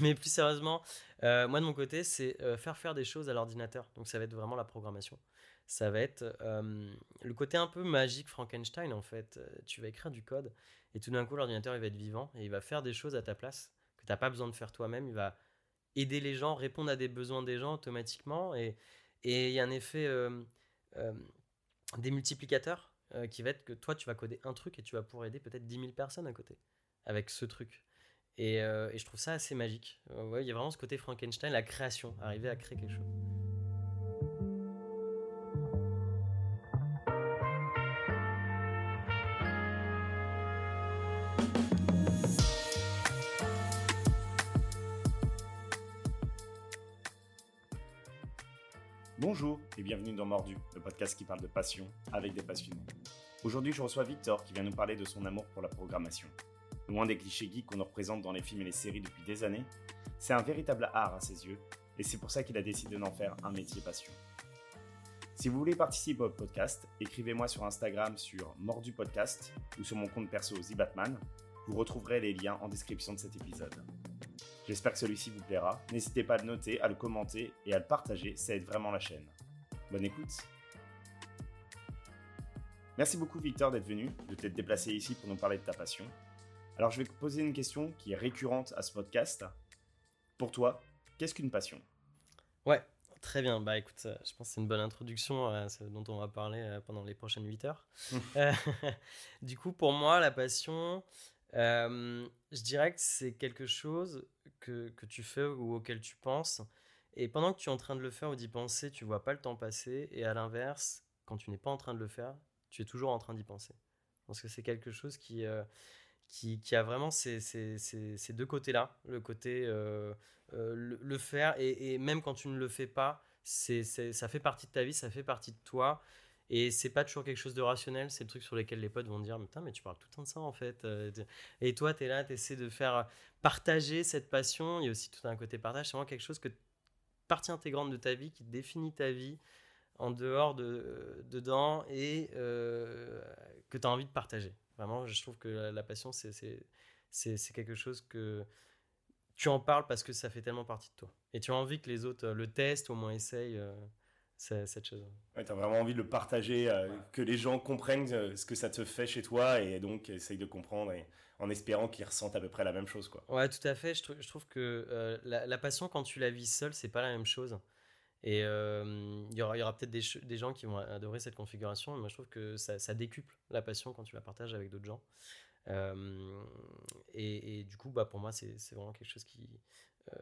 Mais plus sérieusement, euh, moi de mon côté, c'est euh, faire faire des choses à l'ordinateur. Donc ça va être vraiment la programmation. Ça va être le côté un peu magique Frankenstein en fait. Euh, Tu vas écrire du code et tout d'un coup l'ordinateur il va être vivant et il va faire des choses à ta place que tu n'as pas besoin de faire toi-même. Il va aider les gens, répondre à des besoins des gens automatiquement et il y a un effet euh, qui va être que toi tu vas coder un truc et tu vas pouvoir aider peut-être 10 000 personnes à côté avec ce truc. Et, euh, et je trouve ça assez magique. Euh, il y a vraiment ce côté Frankenstein, la création, arriver à créer quelque chose. Bonjour et bienvenue dans Mordu, le podcast qui parle de passion avec des passionnés. Aujourd'hui, je reçois Victor qui vient nous parler de son amour pour la programmation. Loin des clichés geeks qu'on représente dans les films et les séries depuis des années, c'est un véritable art à ses yeux et c'est pour ça qu'il a décidé d'en faire un métier passion. Si vous voulez participer au podcast, écrivez-moi sur Instagram sur Mordu Podcast ou sur mon compte perso Zibatman. Vous retrouverez les liens en description de cet épisode. J'espère que celui-ci vous plaira. N'hésitez pas à le noter, à le commenter et à le partager, ça aide vraiment la chaîne. Bonne écoute Merci beaucoup Victor d'être venu, de t'être déplacé ici pour nous parler de ta passion. Alors je vais te poser une question qui est récurrente à ce podcast. Pour toi, qu'est-ce qu'une passion? Ouais, très bien. Bah écoute, euh, je pense que c'est une bonne introduction à ce dont on va parler euh, pendant les prochaines 8 heures. Euh, du coup, pour moi, la passion, euh, je dirais que c'est quelque chose que, que tu fais ou auquel tu penses. Et pendant que tu es en train de le faire ou d'y penser, tu vois pas le temps passer. Et à l'inverse, quand tu n'es pas en train de le faire, tu es toujours en train d'y penser. Parce que c'est quelque chose qui, euh, qui, a vraiment ces, deux côtés-là. Le côté euh, euh, le, faire et, même quand tu ne le fais pas, c'est, ça fait partie de ta vie, ça fait partie de toi. Et c'est pas toujours quelque chose de rationnel, c'est le truc sur lequel les potes vont dire Putain, mais tu parles tout le temps de ça en fait. Euh, Et toi, tu es là, tu essaies de faire partager cette passion. Il y a aussi tout un côté partage. C'est vraiment quelque chose que partie intégrante de ta vie qui définit ta vie en dehors de dedans et que tu as envie de partager. Vraiment, je trouve que la, la passion, c'est, c'est, c'est, c'est quelque chose que tu en parles parce que ça fait tellement partie de toi. Et tu as envie que les autres euh, le testent, au moins essayent euh, cette chose. ouais, Tu as vraiment envie de le partager, euh, que les gens comprennent euh, ce que ça te fait chez toi et donc essayent de comprendre et, en espérant qu'ils ressentent à peu près la même chose. Quoi. Ouais, tout à fait. Je, trou- je trouve que euh, la, la passion, quand tu la vis seule, c'est pas la même chose. Et euh, il y aura, aura peut-être des, des gens qui vont adorer cette configuration. Mais moi, je trouve que ça, ça décuple la passion quand tu la partages avec d'autres gens. Euh, et, et du coup, bah, pour moi, c'est vraiment quelque chose qui, euh,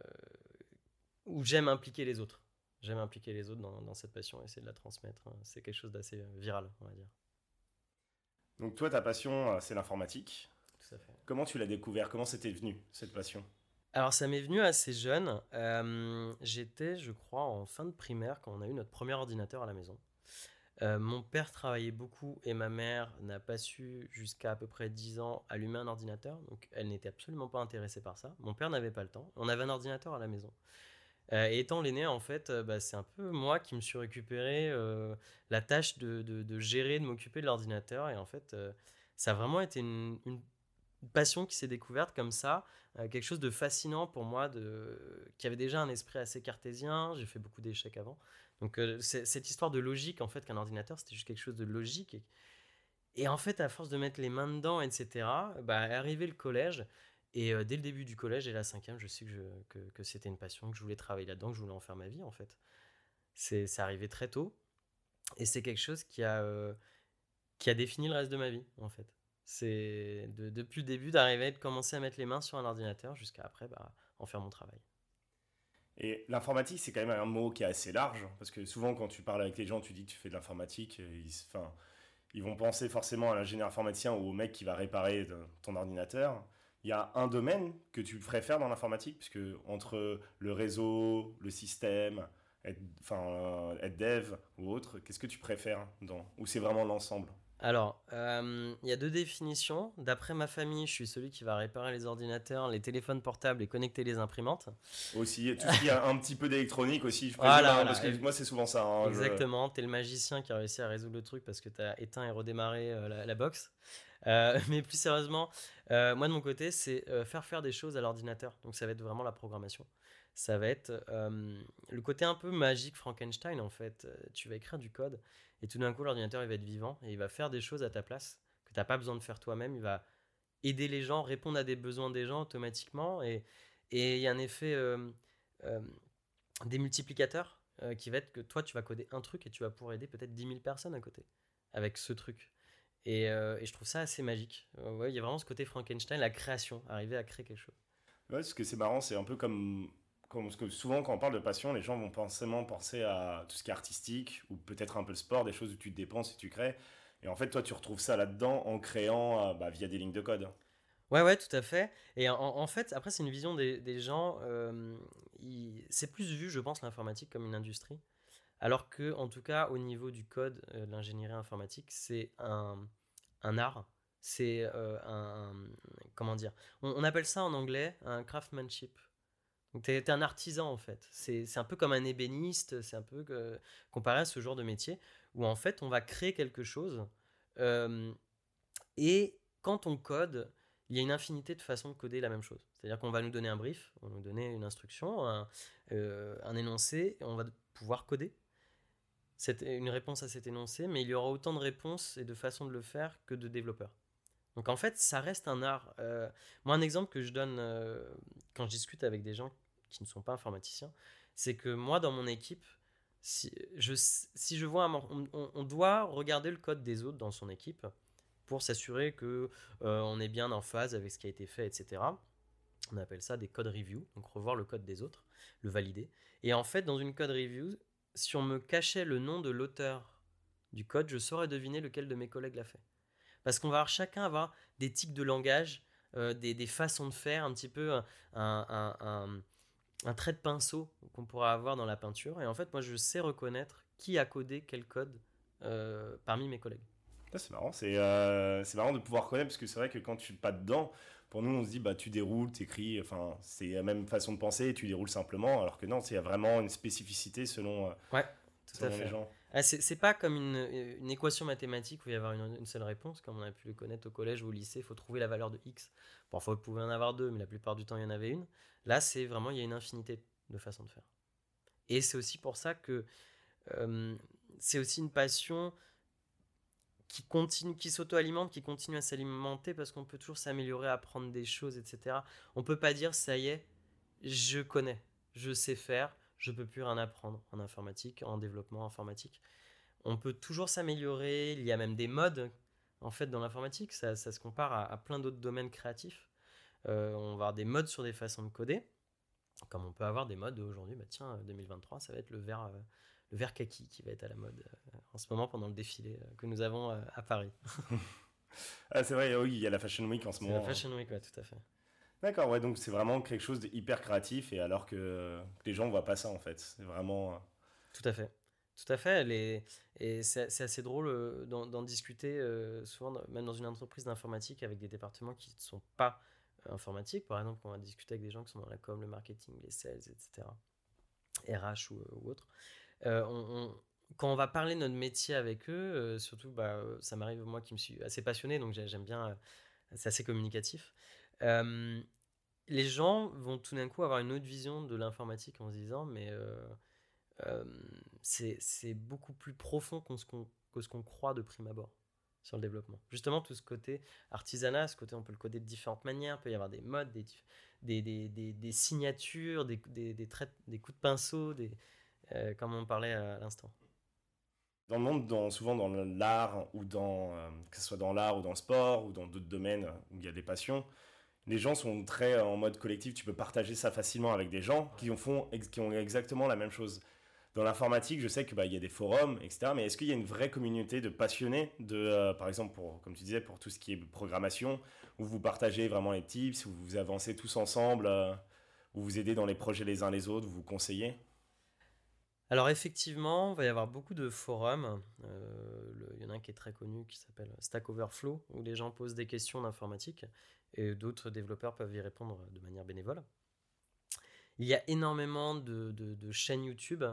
où j'aime impliquer les autres. J'aime impliquer les autres dans, dans cette passion et essayer de la transmettre. C'est quelque chose d'assez viral, on va dire. Donc toi, ta passion, euh, c'est l'informatique. Comment tu l'as découvert? Comment c'était venu, cette passion? Alors ça m'est venu assez jeune. Euh, J'étais, je crois, en fin de primaire quand on a eu notre premier ordinateur à la maison. Euh, mon père travaillait beaucoup et ma mère n'a pas su jusqu'à à peu près 10 ans allumer un ordinateur. Donc elle n'était absolument pas intéressée par ça. Mon père n'avait pas le temps. On avait un ordinateur à la maison. Euh, et étant l'aîné, en fait, bah, c'est un peu moi qui me suis récupéré la tâche de, de- gérer, de m'occuper de l'ordinateur. Et en fait, ça a vraiment été une passion qui s'est découverte comme ça, euh, quelque chose de fascinant pour moi, qui avait déjà un esprit assez cartésien. J'ai fait beaucoup d'échecs avant. Donc, euh, cette histoire de logique, en fait, qu'un ordinateur, c'était juste quelque chose de logique. Et, en fait, à force de mettre les mains dedans, etc., bah, arrivé le collège. Et euh, dès le début du collège et la cinquième, je sais que, que, c'était une passion, que je voulais travailler là-dedans, que je voulais en faire ma vie, en fait. C'est arrivé très tôt. Et c'est quelque chose qui a, qui a défini le reste de ma vie, en fait. C'est de- depuis le début d'arriver, de commencer à mettre les mains sur un ordinateur jusqu'à après bah, en faire mon travail. Et l'informatique, c'est quand même un mot qui est assez large, parce que souvent quand tu parles avec les gens, tu dis que tu fais de l'informatique, et ils, ils vont penser forcément à l'ingénieur informaticien ou au mec qui va réparer de- ton ordinateur. Il y a un domaine que tu préfères dans l'informatique, puisque entre le réseau, le système, être, enfin, euh, être dev ou autre, qu'est-ce que tu préfères dans, Ou c'est vraiment l'ensemble? Alors, euh, il y a deux définitions. D'après ma famille, je suis celui qui va réparer les ordinateurs, les téléphones portables et connecter les imprimantes. Aussi, tout ce qui a un petit peu d'électronique aussi, je présume, Voilà, hein, voilà. parce que moi c'est souvent ça. hein, je- Exactement, t'es le magicien qui a réussi à résoudre le truc parce que t'as éteint et redémarré euh, la, la box. mais plus sérieusement, moi de mon côté, c'est faire faire des choses à l'ordinateur. Donc ça va être vraiment la programmation. Ça va être le côté un peu magique Frankenstein en fait. Tu vas écrire du code et tout d'un coup l'ordinateur va être vivant et il va faire des choses à ta place que tu n'as pas besoin de faire toi-même. Il va aider les gens, répondre à des besoins des gens automatiquement. Et il y a un effet euh, euh, des multiplicateurs euh, qui va être que toi, tu vas coder un truc et tu vas pouvoir aider peut-être 10 000 personnes à côté avec ce truc. Et, et je trouve ça assez magique. Il y a vraiment ce côté Frankenstein, la création, arriver à créer quelque chose. Ouais, ce que c'est marrant, c'est un peu comme, comme que souvent quand on parle de passion, les gens vont penser à tout ce qui est artistique ou peut-être un peu le sport, des choses où tu te dépenses et tu crées. Et en fait, toi, tu retrouves ça là-dedans en créant euh, bah, via des lignes de code. Ouais, ouais, tout à fait. Et en, fait, après, c'est une vision des, gens. Euh, c'est plus vu, je pense, l'informatique comme une industrie. Alors que, en tout cas, au niveau du code, euh, l'ingénierie informatique, c'est un, art. C'est un, Comment dire? On, appelle ça en anglais un craftsmanship. Donc, tu es, un artisan, en fait. C'est un peu comme un ébéniste, c'est un peu comparé à ce genre de métier où en fait on va créer quelque chose et quand on code, il y a une infinité de façons de coder la même chose. C'est-à-dire qu'on va nous donner un brief, on va nous donner une instruction, un, énoncé, et on va pouvoir coder une réponse à cet énoncé, mais il y aura autant de réponses et de façons de le faire que de développeurs. Donc en fait, ça reste un art. moi, un exemple que je donne quand je discute avec des gens qui ne sont pas informaticiens, c'est que moi, dans mon équipe, si je, si je vois on, doit regarder le code des autres dans son équipe pour s'assurer que euh, on est bien en phase avec ce qui a été fait, etc. On appelle ça des code reviews, donc revoir le code des autres, le valider. Et en fait, dans une code review, si on me cachait le nom de l'auteur du code, je saurais deviner lequel de mes collègues l'a fait. Parce qu'on va avoir chacun avoir des tics de langage, euh, des, des, façons de faire, un petit peu un, un un trait de pinceau qu'on pourra avoir dans la peinture. Et en fait, moi, je sais reconnaître qui a codé quel code euh, parmi mes collègues. c'est marrant, euh, c'est marrant de pouvoir connaître parce que c'est vrai que quand tu n'es pas dedans, pour nous, on se dit bah tu déroules, tu écris, enfin c'est la même façon de penser, tu déroules simplement, alors que non, il y a vraiment une spécificité selon, euh, ouais, tout à fait. les gens. Ah, c'est pas comme une, équation mathématique où il y avoir une, seule réponse, comme on a pu le connaître au collège ou au lycée, il faut trouver la valeur de x. Parfois, vous pouvez en avoir deux, mais la plupart du temps, il y en avait une. Là, c'est vraiment, il y a une infinité de façons de faire. Et c'est aussi pour ça que euh, c'est aussi une passion qui continue, qui s'auto-alimente, qui continue à s'alimenter parce qu'on peut toujours s'améliorer, apprendre des choses, etc. On peut pas dire ça y est, je connais, je sais faire, je peux plus rien apprendre en informatique, en développement informatique. On peut toujours s'améliorer. Il y a même des modes en fait dans l'informatique. Ça, se compare à, plein d'autres domaines créatifs. Euh, on va avoir des modes sur des façons de coder, comme on peut avoir des modes aujourd'hui. Bah tiens, 2023, ça va être le vert, euh, le vert kaki qui va être à la mode euh, en ce moment pendant le défilé que nous avons à Paris. ah, c'est vrai, oui, il y a la Fashion Week en ce moment. La Fashion Week, ouais, tout à fait. D'accord, ouais, donc c'est vraiment quelque chose d'hyper créatif et alors que, les gens ne voient pas ça en fait. C'est vraiment. Euh, Tout à fait. Tout à fait. Et c'est assez drôle euh, d'en discuter euh, souvent, même dans une entreprise d'informatique avec des départements qui ne sont pas informatiques. Par exemple, on va discuter avec des gens qui sont dans la com, le marketing, les sales, etc. RH ou, autre. quand on va parler notre métier avec eux, surtout, bah, ça m'arrive moi qui me suis assez passionné, donc j'aime bien, c'est assez communicatif les gens vont tout d'un coup avoir une autre vision de l'informatique en se disant mais c'est beaucoup plus profond que ce qu'on croit de prime abord sur le développement. Justement, tout ce côté artisanat, ce côté on peut le coder de différentes manières, il peut y avoir des modes, des, des, signatures, des, des, traits, des coups de pinceau, des, comme on parlait à l'instant. Dans le monde, dans, souvent dans l'art, ou dans, que ce soit dans l'art ou dans le sport, ou dans d'autres domaines où il y a des passions, les gens sont très en mode collectif. Tu peux partager ça facilement avec des gens qui ont, font, qui ont exactement la même chose. Dans l'informatique, je sais qu'il bah, y a des forums, etc. Mais est-ce qu'il y a une vraie communauté de passionnés, de, euh, par exemple, pour, comme tu disais, pour tout ce qui est programmation, où vous partagez vraiment les tips, où vous avancez tous ensemble, euh, où vous aidez dans les projets les uns les autres, vous vous conseillez? Alors effectivement, il va y avoir beaucoup de forums. Euh, il y en a un qui est très connu qui s'appelle Stack Overflow, où les gens posent des questions d'informatique et d'autres développeurs peuvent y répondre de manière bénévole. Il y a énormément de, chaînes YouTube,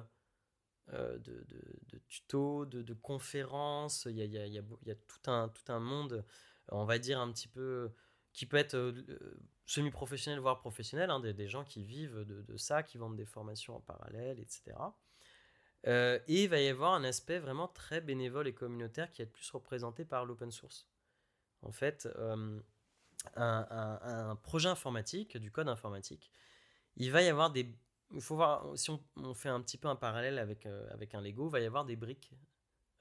euh, de, tutos, de, conférences, il y a, tout, un, tout un monde on va dire un petit peu, qui peut être semi-professionnel, voire professionnel, hein, des, gens qui vivent de, ça, qui vendent des formations en parallèle, etc. et il va y avoir un aspect vraiment très bénévole et communautaire qui est plus représenté par l'open source. En fait, un, projet informatique, du code informatique, il va y avoir des. Il faut voir, si on, fait un petit peu un parallèle avec, euh, avec un Lego, il va y avoir des briques.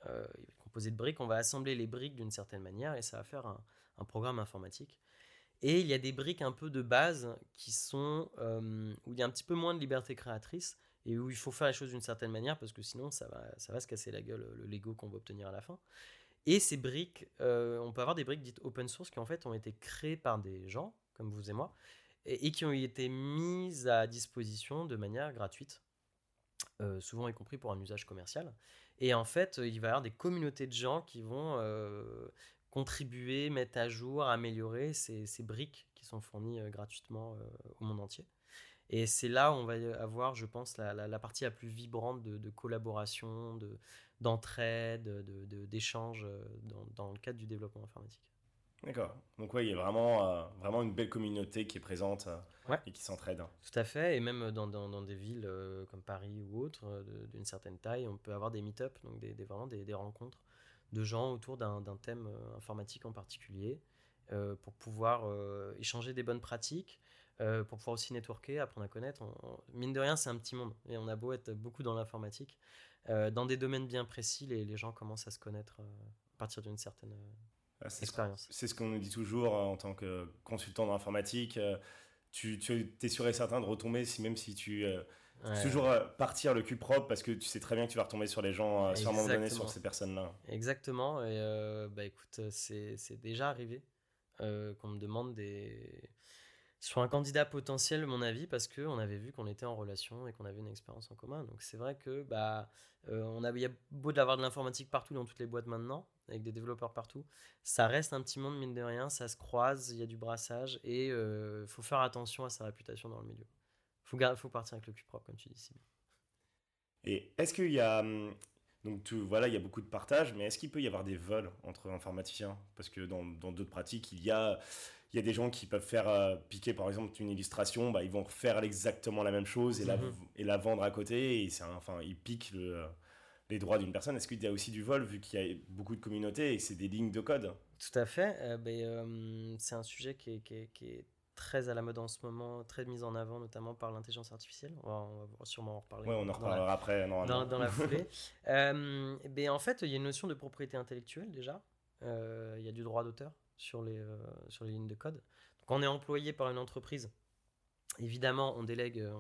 Euh, composé de briques, on va assembler les briques d'une certaine manière et ça va faire un, programme informatique. Et il y a des briques un peu de base qui sont euh, où il y a un petit peu moins de liberté créatrice et où il faut faire les choses d'une certaine manière parce que sinon ça va, ça va se casser la gueule le Lego qu'on va obtenir à la fin. Et ces briques, euh, on peut avoir des briques dites open source qui en fait ont été créées par des gens, comme vous et moi, et, qui ont été mises à disposition de manière gratuite, euh, souvent y compris pour un usage commercial. Et en fait, il va y avoir des communautés de gens qui vont euh, contribuer, mettre à jour, améliorer ces, briques qui sont fournies gratuitement au monde entier. Et c'est là où on va avoir, je pense, la, partie la plus vibrante de, de collaboration, de, d'entraide, d'échange de, dans, dans, le cadre du développement informatique. D'accord. Donc oui, il y a vraiment, euh, vraiment une belle communauté qui est présente euh, et qui s'entraide. Tout à fait. Et même dans, dans, dans des villes euh, comme Paris ou autres, d'une certaine taille, on peut avoir des meet-up, donc des, des vraiment des, des, rencontres de gens autour d'un thème informatique en particulier, pour pouvoir échanger des bonnes pratiques, pour pouvoir aussi networker, apprendre à connaître. mine de rien, c'est un petit monde. Et on a beau être beaucoup dans l'informatique. Euh, dans des domaines bien précis, les, les, gens commencent à se connaître euh, à partir d'une certaine euh, ah, expérience. C'est ce qu'on nous dit toujours en tant que consultant dans l'informatique. tu, tu es sûr et certain de retomber, si, même si tu. Toujours partir le cul propre parce que tu sais très bien que tu vas retomber sur les gens sur un moment donné, sur ces personnes-là. Exactement. Et bah écoute, c'est déjà arrivé qu'on me demande des sur un candidat potentiel, mon avis, parce qu'on avait vu qu'on était en relation et qu'on avait une expérience en commun. Donc c'est vrai que bah, euh, on a, y a beau d'avoir de l'informatique partout dans toutes les boîtes maintenant, avec des développeurs partout, ça reste un petit monde mine de rien, ça se croise, il y a du brassage et il euh, faut faire attention à sa réputation dans le milieu. Il faut, faut partir avec le cul propre, comme tu dis Et est-ce qu'il y a hum, donc voilà, il y a beaucoup de partage, mais est-ce qu'il peut y avoir des vols entre informaticiens? Parce que dans d'autres pratiques, il y a il y a des gens qui peuvent faire euh, piquer par exemple une illustration, bah, ils vont faire exactement la même chose et, la, mhm. et la vendre à côté. Et c'est enfin, ils piquent le, les droits d'une personne. Est-ce qu'il y a aussi du vol vu qu'il y a beaucoup de communautés et c'est des lignes de code? Tout à fait. Euh, ben, euh, c'est un sujet qui est, qui, est, qui est, très à la mode en ce moment, très mis en avant notamment par l'intelligence artificielle. On va, sûrement en reparler. Oui, on en reparlera après. Dans, dans, la foulée. ben, en fait, il y a une notion de propriété intellectuelle déjà. Il y a du droit d'auteur sur les, euh, sur les lignes de code. Quand on est employé par une entreprise, évidemment, on délègue, euh,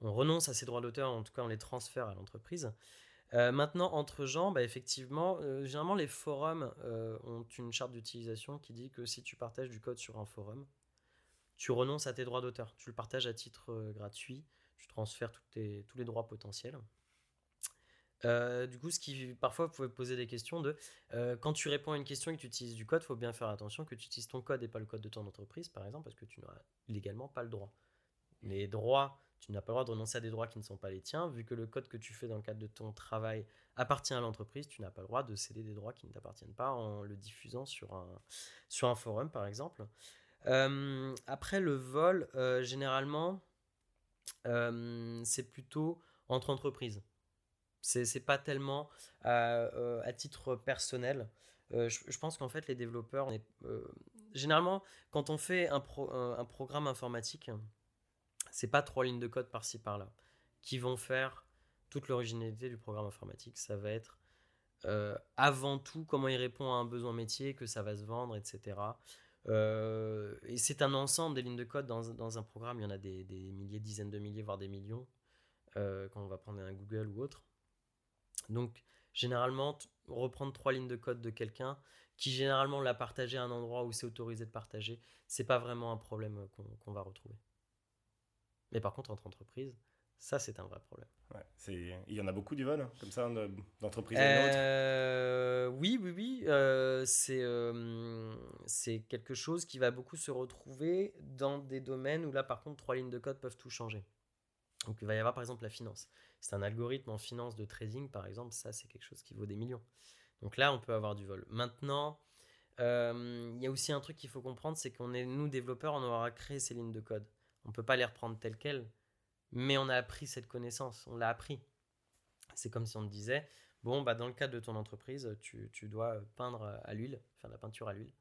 on, renonce à ses droits d'auteur, en tout cas, on les transfère à l'entreprise. Euh, maintenant, entre gens, bah, effectivement, généralement, les forums ont une charte d'utilisation qui dit que si tu partages du code sur un forum, tu renonces à tes droits d'auteur. Tu le partages à titre gratuit, tu transfères tous les droits potentiels. Euh, du coup, ce qui parfois pouvait poser des questions de euh, quand tu réponds à une question et que tu utilises du code, il faut bien faire attention que tu utilises ton code et pas le code de ton entreprise, par exemple, parce que tu n'as légalement pas le droit. Les droits, tu n'as pas le droit de renoncer à des droits qui ne sont pas les tiens, vu que le code que tu fais dans le cadre de ton travail appartient à l'entreprise, tu n'as pas le droit de céder des droits qui ne t'appartiennent pas en le diffusant sur un, sur un forum, par exemple. Euh, après, le vol, généralement, c'est plutôt entre entreprises. C'est pas tellement euh, euh, à titre personnel. Euh, je, pense qu'en fait, les développeurs, généralement, quand on fait un, un, programme informatique, c'est pas trois lignes de code par-ci par-là qui vont faire toute l'originalité du programme informatique. Ça va être avant tout comment il répond à un besoin métier, que ça va se vendre, etc. et c'est un ensemble des lignes de code dans, dans, un programme. Il y en a des, des, milliers, dizaines de milliers, voire des millions. quand on va prendre un Google ou autre. Donc, généralement, reprendre trois lignes de code de quelqu'un qui généralement l'a partagé à un endroit où c'est autorisé de partager, c'est pas vraiment un problème euh, qu'on va retrouver. Mais par contre, entre entreprises, ça c'est un vrai problème. il y en a beaucoup du vol, hein, comme ça, d'entreprises euh, Oui, oui, oui. Euh, c'est quelque chose qui va beaucoup se retrouver dans des domaines où là, par contre, trois lignes de code peuvent tout changer. Donc il va y avoir par exemple la finance. C'est un algorithme en finance de trading par exemple, ça c'est quelque chose qui vaut des millions. Donc là on peut avoir du vol. Maintenant, il y a aussi un truc qu'il faut comprendre, c'est qu'on est, nous, développeurs, on aura créé ces lignes de code. On ne peut pas les reprendre telles quelles, mais on a appris cette connaissance, on l'a appris. C'est comme si on te disait, bon, bah, dans le cadre de ton entreprise, tu, tu dois peindre à l'huile, faire de la peinture à l'huile,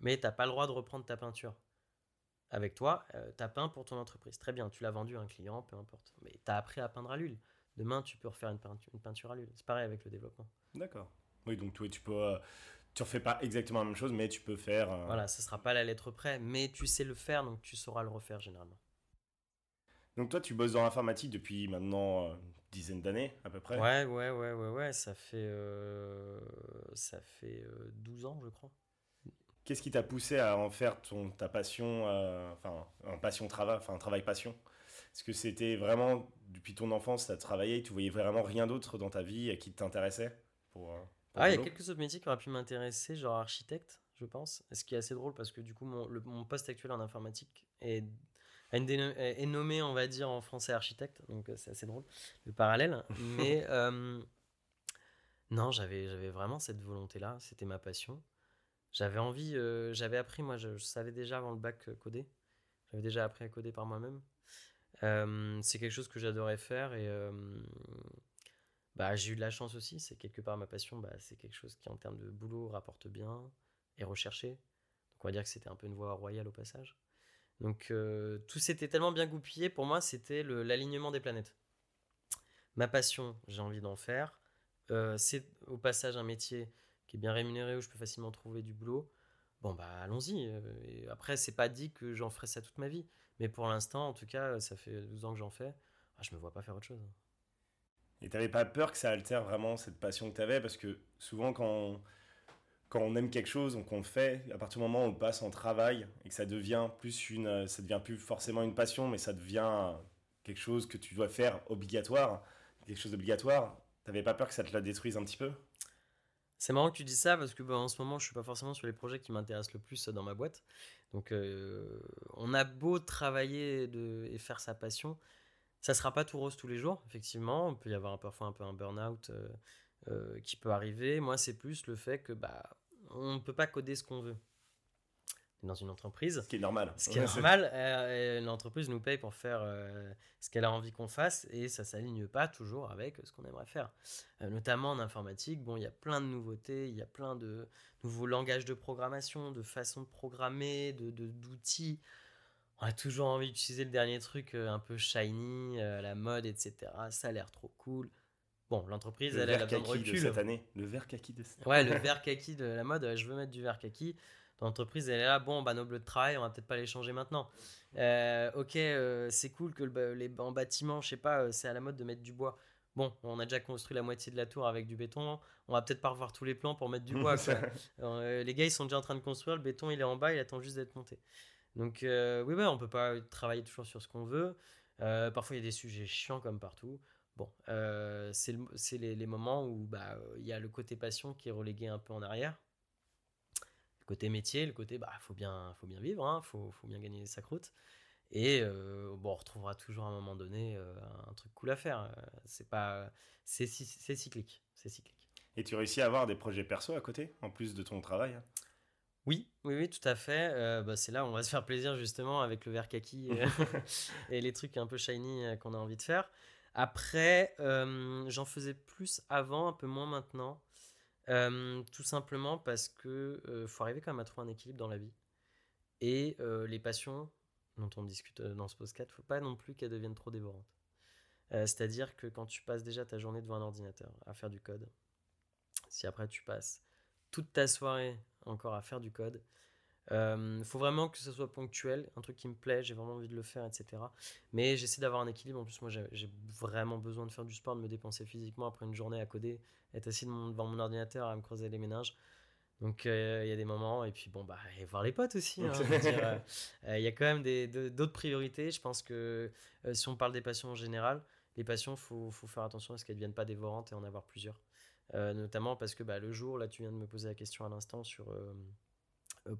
mais tu n'as pas le droit de reprendre ta peinture. Avec toi, euh, tu as peint pour ton entreprise. Très bien, tu l'as vendu à un client, peu importe. Mais tu as appris à peindre à l'huile. Demain, tu peux refaire une peinture, une peinture à l'huile. C'est pareil avec le développement. D'accord. Oui, donc tu, tu peux... Euh, tu refais pas exactement la même chose, mais tu peux faire... Euh, voilà, ce sera pas la lettre près, mais tu sais le faire, donc tu sauras le refaire généralement. Donc toi, tu bosses dans l'informatique depuis maintenant une dizaine d'années à peu près Ouais, ouais, ouais, ouais, ouais. Ça fait, ça fait 12 ans, je crois. Qu'est-ce qui t'a poussé à en faire ton, ta passion, euh, enfin, un passion travail, enfin, un travail passion? Est-ce que c'était vraiment, depuis ton enfance, tu as travaillé, tu voyais vraiment rien d'autre dans ta vie qui t'intéressait pour, euh, Ah, il y a quelques autres métiers qui auraient pu m'intéresser, genre architecte, je pense. Ce qui est assez drôle parce que du coup, mon, mon poste actuel en informatique est, est, nommé, on va dire, en français architecte, donc euh, c'est assez drôle, le parallèle. Mais non, j'avais vraiment cette volonté-là, c'était ma passion. J'avais envie, euh, j'avais appris, moi je, savais déjà avant le bac euh, coder. J'avais déjà appris à coder par moi-même. Euh, c'est quelque chose que j'adorais faire et bah, j'ai eu de la chance aussi. C'est quelque part ma passion, bah, c'est quelque chose qui en termes de boulot rapporte bien et recherché. Donc on va dire que c'était un peu une voie royale au passage. Donc tout s'était tellement bien goupillé. Pour moi, c'était l'alignement des planètes. Ma passion, j'ai envie d'en faire. c'est au passage un métier qui est bien rémunéré, où je peux facilement trouver du boulot, bon bah allons-y. Euh, et après, c'est pas dit que j'en ferai ça toute ma vie. Mais pour l'instant, en tout cas, ça fait 12 ans que j'en fais. Ah, je me vois pas faire autre chose. Et t'avais pas peur que ça altère vraiment cette passion que t'avais? Parce que souvent, quand on, quand on aime quelque chose, qu'on le fait, à partir du moment où on passe en travail et que ça devient plus une, ça devient plus forcément une passion, mais ça devient quelque chose que tu dois faire obligatoire, quelque chose d'obligatoire, t'avais pas peur que ça te la détruise un petit peu? C'est marrant que tu dis ça parce que bah, en ce moment, je suis pas forcément sur les projets qui m'intéressent le plus dans ma boîte. Donc, euh, on a beau travailler et faire sa passion, ça sera pas tout rose tous les jours. Effectivement, il peut y avoir parfois un peu un burn-out euh, euh, qui peut arriver. Moi, c'est plus le fait que bah, on ne peut pas coder ce qu'on veut dans une entreprise. Ce qui est normal. Ce qui est normal. Euh, l'entreprise nous paye pour faire euh, ce qu'elle a envie qu'on fasse et ça s'aligne pas toujours avec ce qu'on aimerait faire. Euh, notamment en informatique, bon, il y a plein de nouveautés, il y a plein de nouveaux langages de programmation, de façons de programmer, de d'outils. On a toujours envie d'utiliser le dernier truc un peu shiny, la mode, etc. Ça a l'air trop cool. Bon, l'entreprise, elle, a la de recul. De cette année. Le vert kaki de cette année. Ouais, le vert kaki de la mode. Je veux mettre du vert kaki l'entreprise elle est là bon bah nos bleus de travail on va peut-être pas les changer maintenant. Euh, ok euh, c'est cool que les en bâtiment je sais pas euh, c'est à la mode de mettre du bois. Bon on a déjà construit la moitié de la tour avec du béton on va peut-être pas revoir tous les plans pour mettre du bois les gars ils sont déjà en train de construire le béton il est en bas il attend juste d'être monté. Donc oui ouais on peut pas travailler toujours sur ce qu'on veut. Parfois il y a des sujets chiants comme partout. Bon c'est les, les, moments où bah il y a le côté passion qui est relégué un peu en arrière côté métier, le côté bah faut bien faut bien vivre, hein, faut, faut bien gagner sa croûte. Et euh, bon, on retrouvera toujours à un moment donné euh, un truc cool à faire. C'est pas c'est cyclique, c'est cyclique. Et tu réussis à avoir des projets perso à côté en plus de ton travail hein? Oui, oui, oui, tout à fait. Euh, bah, c'est là où on va se faire plaisir justement avec le verre kaki et les trucs un peu shiny qu'on a envie de faire. Après, j'en faisais plus avant, un peu moins maintenant tout simplement parce que faut arriver quand même à trouver un équilibre dans la vie. Et les passions dont on discute dans ce podcast, faut pas non plus qu'elles deviennent trop dévorantes. C'est-à-dire que quand tu passes déjà ta journée devant un ordinateur à faire du code, si après tu passes toute ta soirée encore à faire du code, il faut vraiment que ce soit ponctuel, un truc qui me plaît, j'ai vraiment envie de le faire, etc. Mais j'essaie d'avoir un équilibre. En plus, moi, j'ai vraiment besoin de faire du sport, de me dépenser physiquement après une journée à coder, être assis devant mon ordinateur à me creuser les ménages. Donc, il y a des moments, et puis bon, bah, et voir les potes aussi. Hein, il y a quand même d'autres priorités. Je pense que si on parle des passions en général, les passions, il faut, faut, faire attention à ce qu'elles ne deviennent pas dévorantes et en avoir plusieurs. notamment parce que bah, le jour, là, tu viens de me poser la question à l'instant sur euh,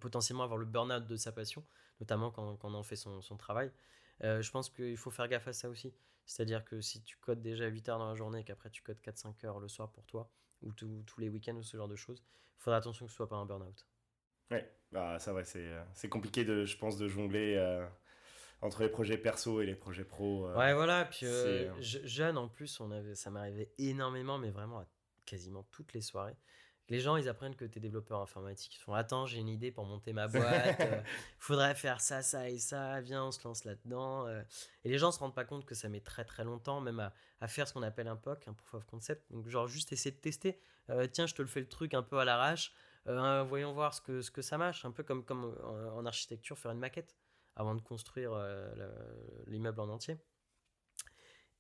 potentiellement avoir le burn-out de sa passion, notamment quand, quand on en fait son, son travail. Euh, je pense qu'il faut faire gaffe à ça aussi. C'est-à-dire que si tu codes déjà 8 heures dans la journée et qu'après tu codes 4-5 heures le soir pour toi, ou tous les week-ends ou ce genre de choses, il faudra attention que ce soit pas un burn-out. Ouais, bah, ça, ouais, c'est compliqué, de, je pense, de jongler entre les projets perso et les projets pro. ouais, voilà. Puis jeune, en plus, on avait, ça m'arrivait énormément, mais vraiment à quasiment toutes les soirées les gens, ils apprennent que tu es développeur informatique. Ils font Attends, j'ai une idée pour monter ma boîte. Il euh, faudrait faire ça, ça et ça. Viens, on se lance là-dedans. Euh. et les gens se rendent pas compte que ça met très très longtemps, même à, faire ce qu'on appelle un POC, un Proof of Concept. Donc, genre, juste essayer de tester. Euh, tiens, je te le fais le truc un peu à l'arrache. voyons voir ce que, ce que ça marche. Un peu comme, comme en architecture, faire une maquette avant de construire l'immeuble en entier.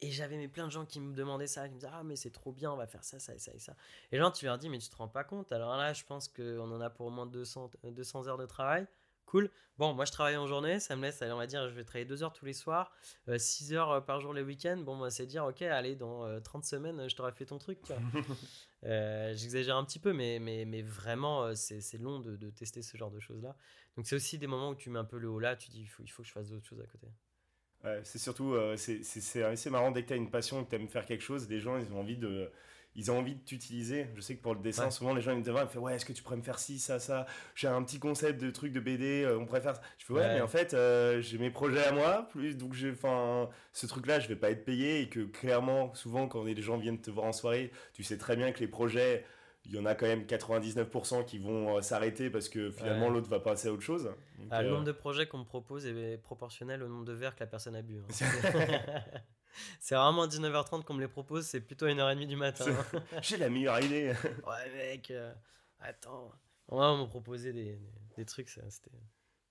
Et j'avais mais plein de gens qui me demandaient ça, qui me disaient Ah, mais c'est trop bien, on va faire ça, ça et ça et ça. Et genre, tu leur dis Mais tu te rends pas compte Alors là, je pense qu'on en a pour au moins 200, 200 heures de travail. Cool. Bon, moi je travaille en journée, ça me laisse, on va dire, je vais travailler 2 heures tous les soirs, 6 euh, heures euh, par jour les week-ends. Bon, moi, c'est dire, ok, allez, dans 30 euh, semaines, je t'aurais fait ton truc. J'exagère un petit peu, mais, mais, mais vraiment, c'est long de, de, tester ce genre de choses-là. Donc, c'est aussi des moments où tu mets un peu le haut là, tu dis, il faut, il faut que je fasse d'autres choses à côté c'est surtout, euh, c'est assez marrant dès que tu as une passion, que tu aimes faire quelque chose, les gens ils ont envie de, ils ont envie de t'utiliser. Je sais que pour le dessin, souvent les gens ils me disent ouais, est-ce que tu pourrais me faire ci, ça, ça? J'ai un petit concept de truc de BD, euh, on pourrait faire ça. Je fais ouais, mais en fait, euh, j'ai mes projets à moi, plus donc j'ai, enfin, ce truc-là, je vais pas être payé et que clairement, souvent quand les gens viennent te voir en soirée, tu sais très bien que les projets il y en a quand même 99% qui vont euh, s'arrêter parce que finalement l'autre va passer à autre chose. Ah, le nombre de projets qu'on me propose est proportionnel au nombre de verres que la personne a bu. Hein. c'est vraiment 19h30 qu'on me les propose, c'est plutôt 1h30 du matin. J'ai la meilleure idée. ouais mec, euh, attends. On m'a proposé des, des, des trucs, c'était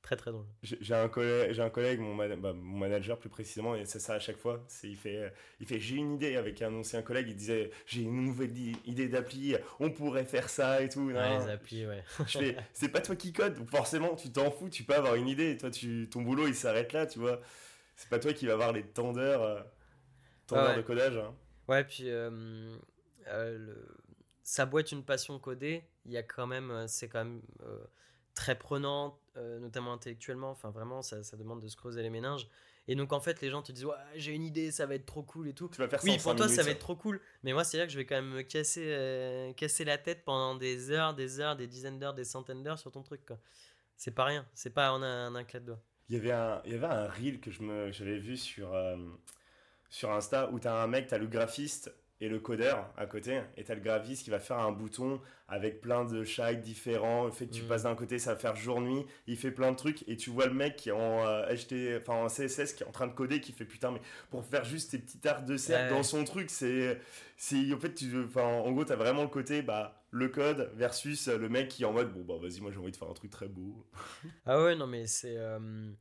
Très très drôle. J'ai un collègue, j'ai un collègue mon, bah, mon, manager plus précisément, et c'est ça à chaque fois. C'est il fait, il fait j'ai une idée avec un ancien collègue. Il disait j'ai une nouvelle idée d'appli, on pourrait faire ça et tout. Ouais, les applis, ouais. Je fais c'est pas toi qui code, forcément tu t'en fous, tu peux avoir une idée. Toi tu, ton boulot il s'arrête là, tu vois. C'est pas toi qui va avoir les tendeurs, euh, tendeurs de codage. Hein. Ouais, puis euh, euh, le... ça être une passion codée, il y a quand même, c'est quand même très prenante, euh, notamment intellectuellement. Enfin, vraiment, ça, ça, demande de se creuser les méninges. Et donc, en fait, les gens te disent Ouais, j'ai une idée, ça va être trop cool et tout. Tu vas faire oui, pour toi, ça va être trop cool. Mais moi, c'est là que je vais quand même me casser, euh, casser la tête pendant des heures, des heures, des dizaines d'heures, des centaines d'heures sur ton truc. C'est pas rien. C'est pas en un, un, clap de doigts. Il y avait un, il y avait un reel que j'avais vu sur, euh, sur Insta où tu as un mec, tu as le graphiste et le codeur à côté. Et tu as le graphiste qui va faire un bouton avec plein de shapes différents. Le fait que tu mm. passes d'un côté, ça va faire jour-nuit. Il fait plein de trucs. Et tu vois le mec qui est en, euh, enfin, en CSS qui est en train de coder, qui fait putain, mais pour faire juste tes petites arcs de cercle dans son truc, c'est. En fait, tu, en gros, tu as vraiment le côté, bah, le code versus le mec qui est en mode, bon, bah, vas-y, moi j'ai envie de faire un truc très beau. ah ouais, non, mais c'est. Euh,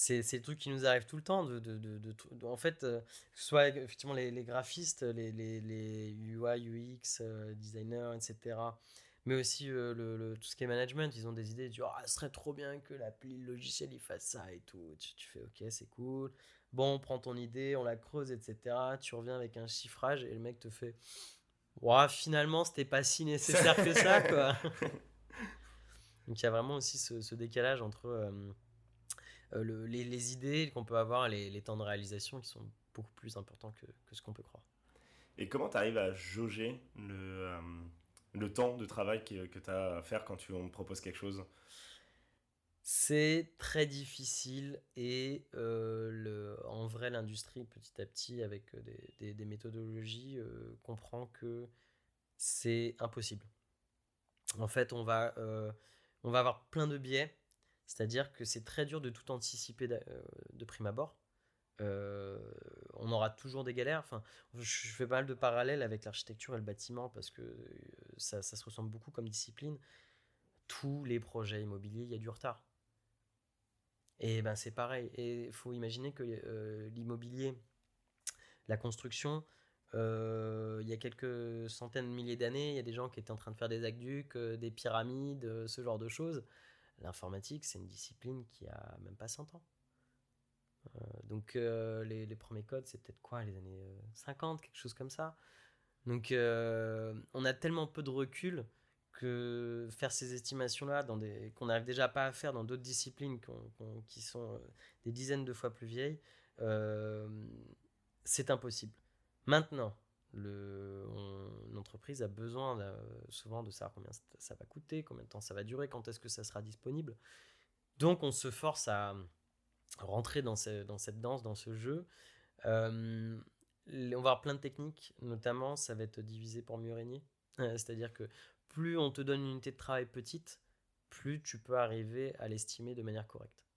c'est des trucs qui nous arrivent tout le temps. De, de, de, en fait, euh, que ce soit effectivement les, les graphistes, les, les, les, UI, UX, euh, designers, etc. Mais aussi euh, le, tout ce qui est management, ils ont des idées du ah, ce serait trop bien que l'appli logiciel il fasse ça et tout. Tu, tu fais ok, c'est cool. Bon, on prend ton idée, on la creuse, etc. Tu reviens avec un chiffrage et le mec te fait ouais, finalement, c'était pas si nécessaire que ça, quoi. Donc il y a vraiment aussi ce, ce décalage entre euh, les, idées qu'on peut avoir, les, les, temps de réalisation qui sont beaucoup plus importants que, que ce qu'on peut croire. Et comment tu arrives à jauger le, euh, le temps de travail que, que tu as à faire quand tu, on te propose quelque chose? C'est très difficile et euh, le, en vrai l'industrie petit à petit avec des, des, des méthodologies comprend que c'est impossible. En fait on va, on va avoir plein de biais c'est-à-dire que c'est très dur de tout anticiper de, euh, prime abord. Euh, on aura toujours des galères. Enfin, je fais pas mal de parallèles avec l'architecture et le bâtiment parce que euh, ça, se ressemble beaucoup comme discipline. Tous les projets immobiliers, il y a du retard. Et ben c'est pareil. Et il faut imaginer que l'immobilier, la construction, il y a quelques centaines de milliers d'années, il y a des gens qui étaient en train de faire des aqueducs, des pyramides, ce genre de choses. L'informatique, c'est une discipline qui a même pas 100 ans. Euh, donc euh, les, premiers codes, c'est peut-être quoi, les années 50, euh, quelque chose comme ça. Donc on a tellement peu de recul que faire ces estimations-là, qu'on n'arrive déjà pas à faire dans d'autres disciplines qui sont des dizaines de fois plus vieilles, c'est impossible. Maintenant, le, on, entreprise a besoin souvent de savoir combien ça va coûter, combien de temps ça va durer, quand est-ce que ça sera disponible. Donc on se force à rentrer dans, dans cette danse, dans ce jeu. on va avoir plein de techniques, notamment ça va être divisé pour mieux régner. C'est-à-dire que plus on te donne une unité de travail petite, plus tu peux arriver à l'estimer de manière correcte.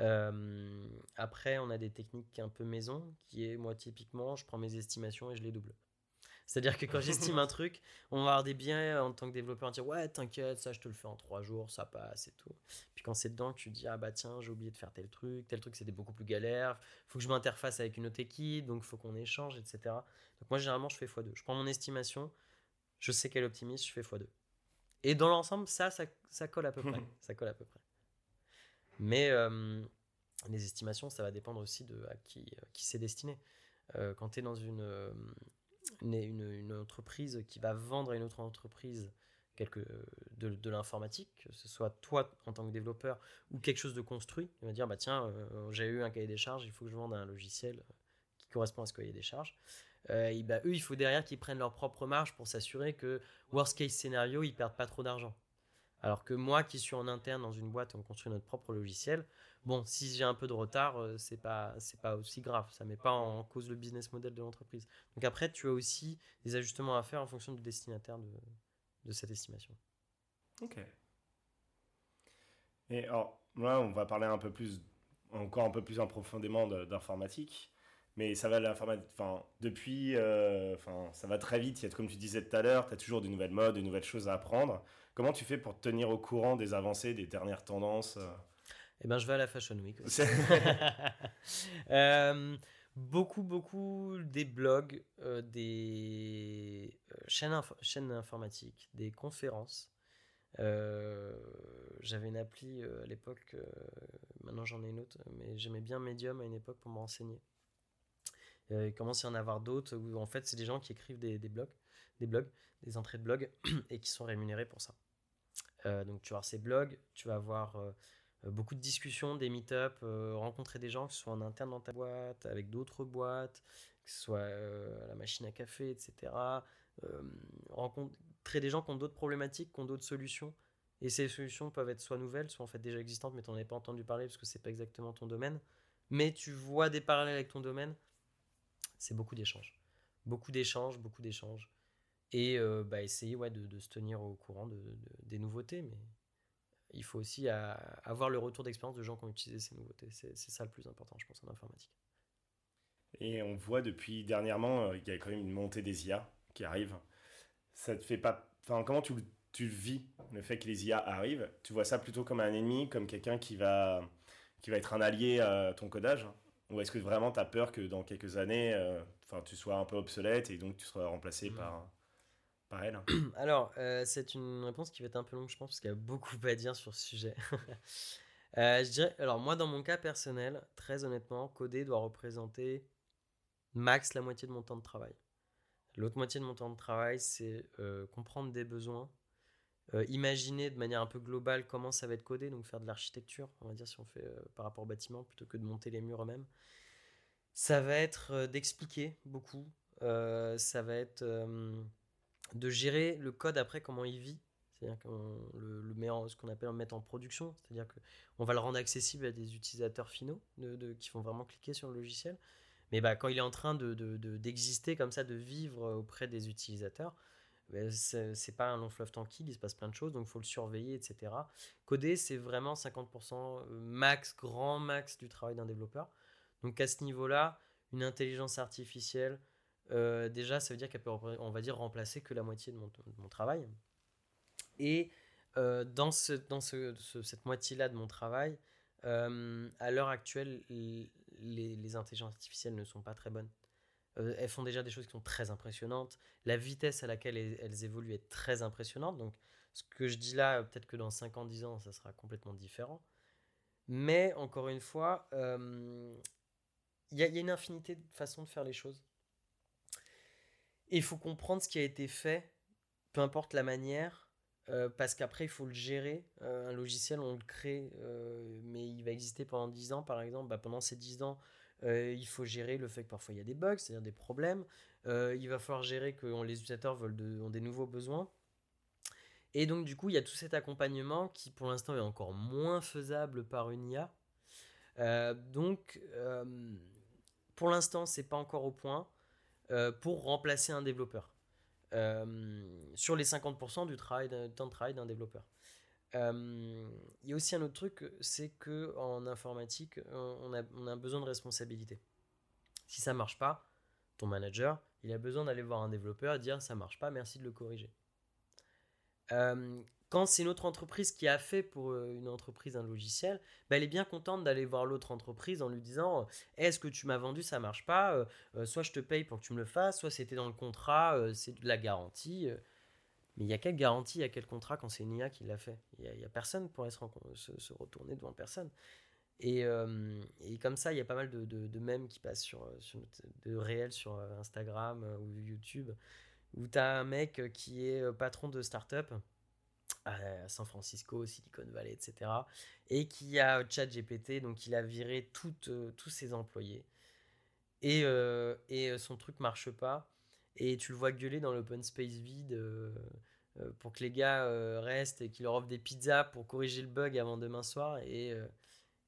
Euh, après, on a des techniques un peu maison, qui est moi typiquement, je prends mes estimations et je les double. C'est-à-dire que quand j'estime un truc, on va avoir des biens en tant que développeur, dire ouais, t'inquiète, ça je te le fais en trois jours, ça passe et tout. Puis quand c'est dedans, tu dis ah bah tiens, j'ai oublié de faire tel truc, tel truc c'était beaucoup plus galère, faut que je m'interface avec une autre équipe, donc faut qu'on échange, etc. Donc moi généralement je fais x2. Je prends mon estimation, je sais qu'elle optimise, je fais x2. Et dans l'ensemble, ça, ça, colle à peu près. ça colle à peu près. Mais euh, les estimations, ça va dépendre aussi de qui, euh, qui c'est destiné. Euh, quand tu es dans une, une, entreprise qui va vendre à une autre entreprise quelque, de, de l'informatique, que ce soit toi en tant que développeur ou quelque chose de construit, il va dire bah tiens, j'ai eu un cahier des charges, il faut que je vende un logiciel qui correspond à ce cahier des charges. Euh, bah, eux, il faut derrière qu'ils prennent leur propre marge pour s'assurer que, worst case scénario, ils perdent pas trop d'argent. Alors que moi, qui suis en interne dans une boîte, on construit notre propre logiciel. Bon, si j'ai un peu de retard, euh, c'est pas c'est pas aussi grave. Ça met pas en cause le business model de l'entreprise. Donc après, tu as aussi des ajustements à faire en fonction du destinataire de, cette estimation. Ok. Et alors là, on va parler un peu plus, encore un peu plus en profondément d'informatique mais ça va enfin depuis euh, enfin ça va très vite comme tu disais tout à l'heure tu as toujours de nouvelles modes de nouvelles choses à apprendre comment tu fais pour te tenir au courant des avancées des dernières tendances euh? eh ben je vais à la Fashion Week euh, beaucoup beaucoup des blogs des chaînes, chaînes informatiques des conférences j'avais une appli à l'époque maintenant j'en ai une autre mais j'aimais bien Medium à une époque pour me renseigner euh, il commence à y en avoir d'autres où en fait c'est des gens qui écrivent des, blogs, des blogs, des entrées de blog et qui sont rémunérés pour ça. Euh, donc tu vas avoir ces blogs, tu vas avoir euh, beaucoup de discussions, des meet-up, rencontrer des gens qui sont en interne dans ta boîte, avec d'autres boîtes, que ce soit à la machine à café, etc. rencontrer des gens qui ont d'autres problématiques, qui ont d'autres solutions. Et ces solutions peuvent être soit nouvelles, soit en fait déjà existantes, mais tu n'en avais pas entendu parler parce que c'est pas exactement ton domaine. Mais tu vois des parallèles avec ton domaine c'est beaucoup d'échanges. Beaucoup d'échanges, beaucoup d'échanges. Et euh, bah, essayer ouais, de, se tenir au courant de, des nouveautés. Mais il faut aussi avoir le retour d'expérience de gens qui ont utilisé ces nouveautés. C'est ça le plus important, je pense, en informatique. Et on voit depuis dernièrement, euh, il y a quand même une montée des IA qui arrive. Ça te fait pas. Enfin, comment tu, tu vis le fait que les IA arrivent? Tu vois ça plutôt comme un ennemi, comme quelqu'un qui va, qui va être un allié à ton codage? Ou est-ce que vraiment tu as peur que dans quelques années, euh, tu sois un peu obsolète et donc tu seras remplacé par, par elle Alors, euh, c'est une réponse qui va être un peu longue, je pense, parce qu'il y a beaucoup à dire sur ce sujet. Euh, je dirais, alors moi, dans mon cas personnel, très honnêtement, coder doit représenter max la moitié de mon temps de travail. L'autre moitié de mon temps de travail, c'est comprendre des besoins, euh, imaginer de manière un peu globale comment ça va être codé, donc faire de l'architecture, on va dire si on fait euh, par rapport au bâtiment, plutôt que de monter les murs eux-mêmes. Ça va être euh, d'expliquer beaucoup, ça va être de gérer le code après, comment il vit, c'est-à-dire qu'on le, met en, ce qu'on appelle mettre en production, c'est-à-dire qu'on va le rendre accessible à des utilisateurs finaux de, qui vont vraiment cliquer sur le logiciel. Mais bah, quand il est en train d'exister de, comme ça, de vivre auprès des utilisateurs, c'est pas un long fleuve tranquille, il se passe plein de choses, donc il faut le surveiller, etc. Coder, c'est vraiment 50% euh, max, grand max du travail d'un développeur. Donc à ce niveau-là, une intelligence artificielle, euh, déjà, ça veut dire qu'elle peut, on va dire, remplacer que la moitié de mon, travail. Et euh, dans, ce, dans ce, cette moitié-là de mon travail, à l'heure actuelle, les, les intelligences artificielles ne sont pas très bonnes. Euh, elles font déjà des choses qui sont très impressionnantes. La vitesse à laquelle elles, évoluent est très impressionnante. Donc, ce que je dis là, peut-être que dans 5 ans, 10 ans, ça sera complètement différent. Mais, encore une fois, euh, il y, a une infinité de façons de faire les choses. Il faut comprendre ce qui a été fait, peu importe la manière, euh, parce qu'après, il faut le gérer. un logiciel, on le crée, mais il va exister pendant 10 ans, par exemple. Bah, pendant ces 10 ans, il faut gérer le fait que parfois il y a des bugs, c'est-à-dire des problèmes. il va falloir gérer que les utilisateurs veulent ont des nouveaux besoins. Et donc, du coup, il y a tout cet accompagnement qui, pour l'instant, est encore moins faisable par une IA. donc, pour l'instant, c'est pas encore au point pour remplacer un développeur. sur les 50% du travail, temps de travail d'un développeur. Euh, il y a aussi un autre truc, c'est que en informatique, on a, on a besoin de responsabilité. Si ça marche pas, ton manager, il a besoin d'aller voir un développeur et dire ça marche pas, merci de le corriger. Euh, quand c'est une autre entreprise qui a fait pour euh, une entreprise un logiciel, bah, elle est bien contente d'aller voir l'autre entreprise en lui disant est-ce que tu m'as vendu, ça marche pas, soit je te paye pour que tu me le fasses, soit c'était dans le contrat, c'est de la garantie. Mais il y a quelle garantie, il y a quel contrat quand c'est une IA qui l'a fait? Il n'y a, personne pour se, retourner devant personne. Et, euh, comme ça, il y a pas mal de, de, mèmes qui passent sur, sur, de réels sur euh, Instagram euh, ou YouTube, où tu as un mec qui est patron de start-up à San Francisco, Silicon Valley, etc. Et qui a ChatGPT, donc il a viré toutes, tous ses employés. Et, et son truc marche pas et tu le vois gueuler dans l'open space vide euh, euh, pour que les gars euh, restent et qu'il leur offre des pizzas pour corriger le bug avant demain soir et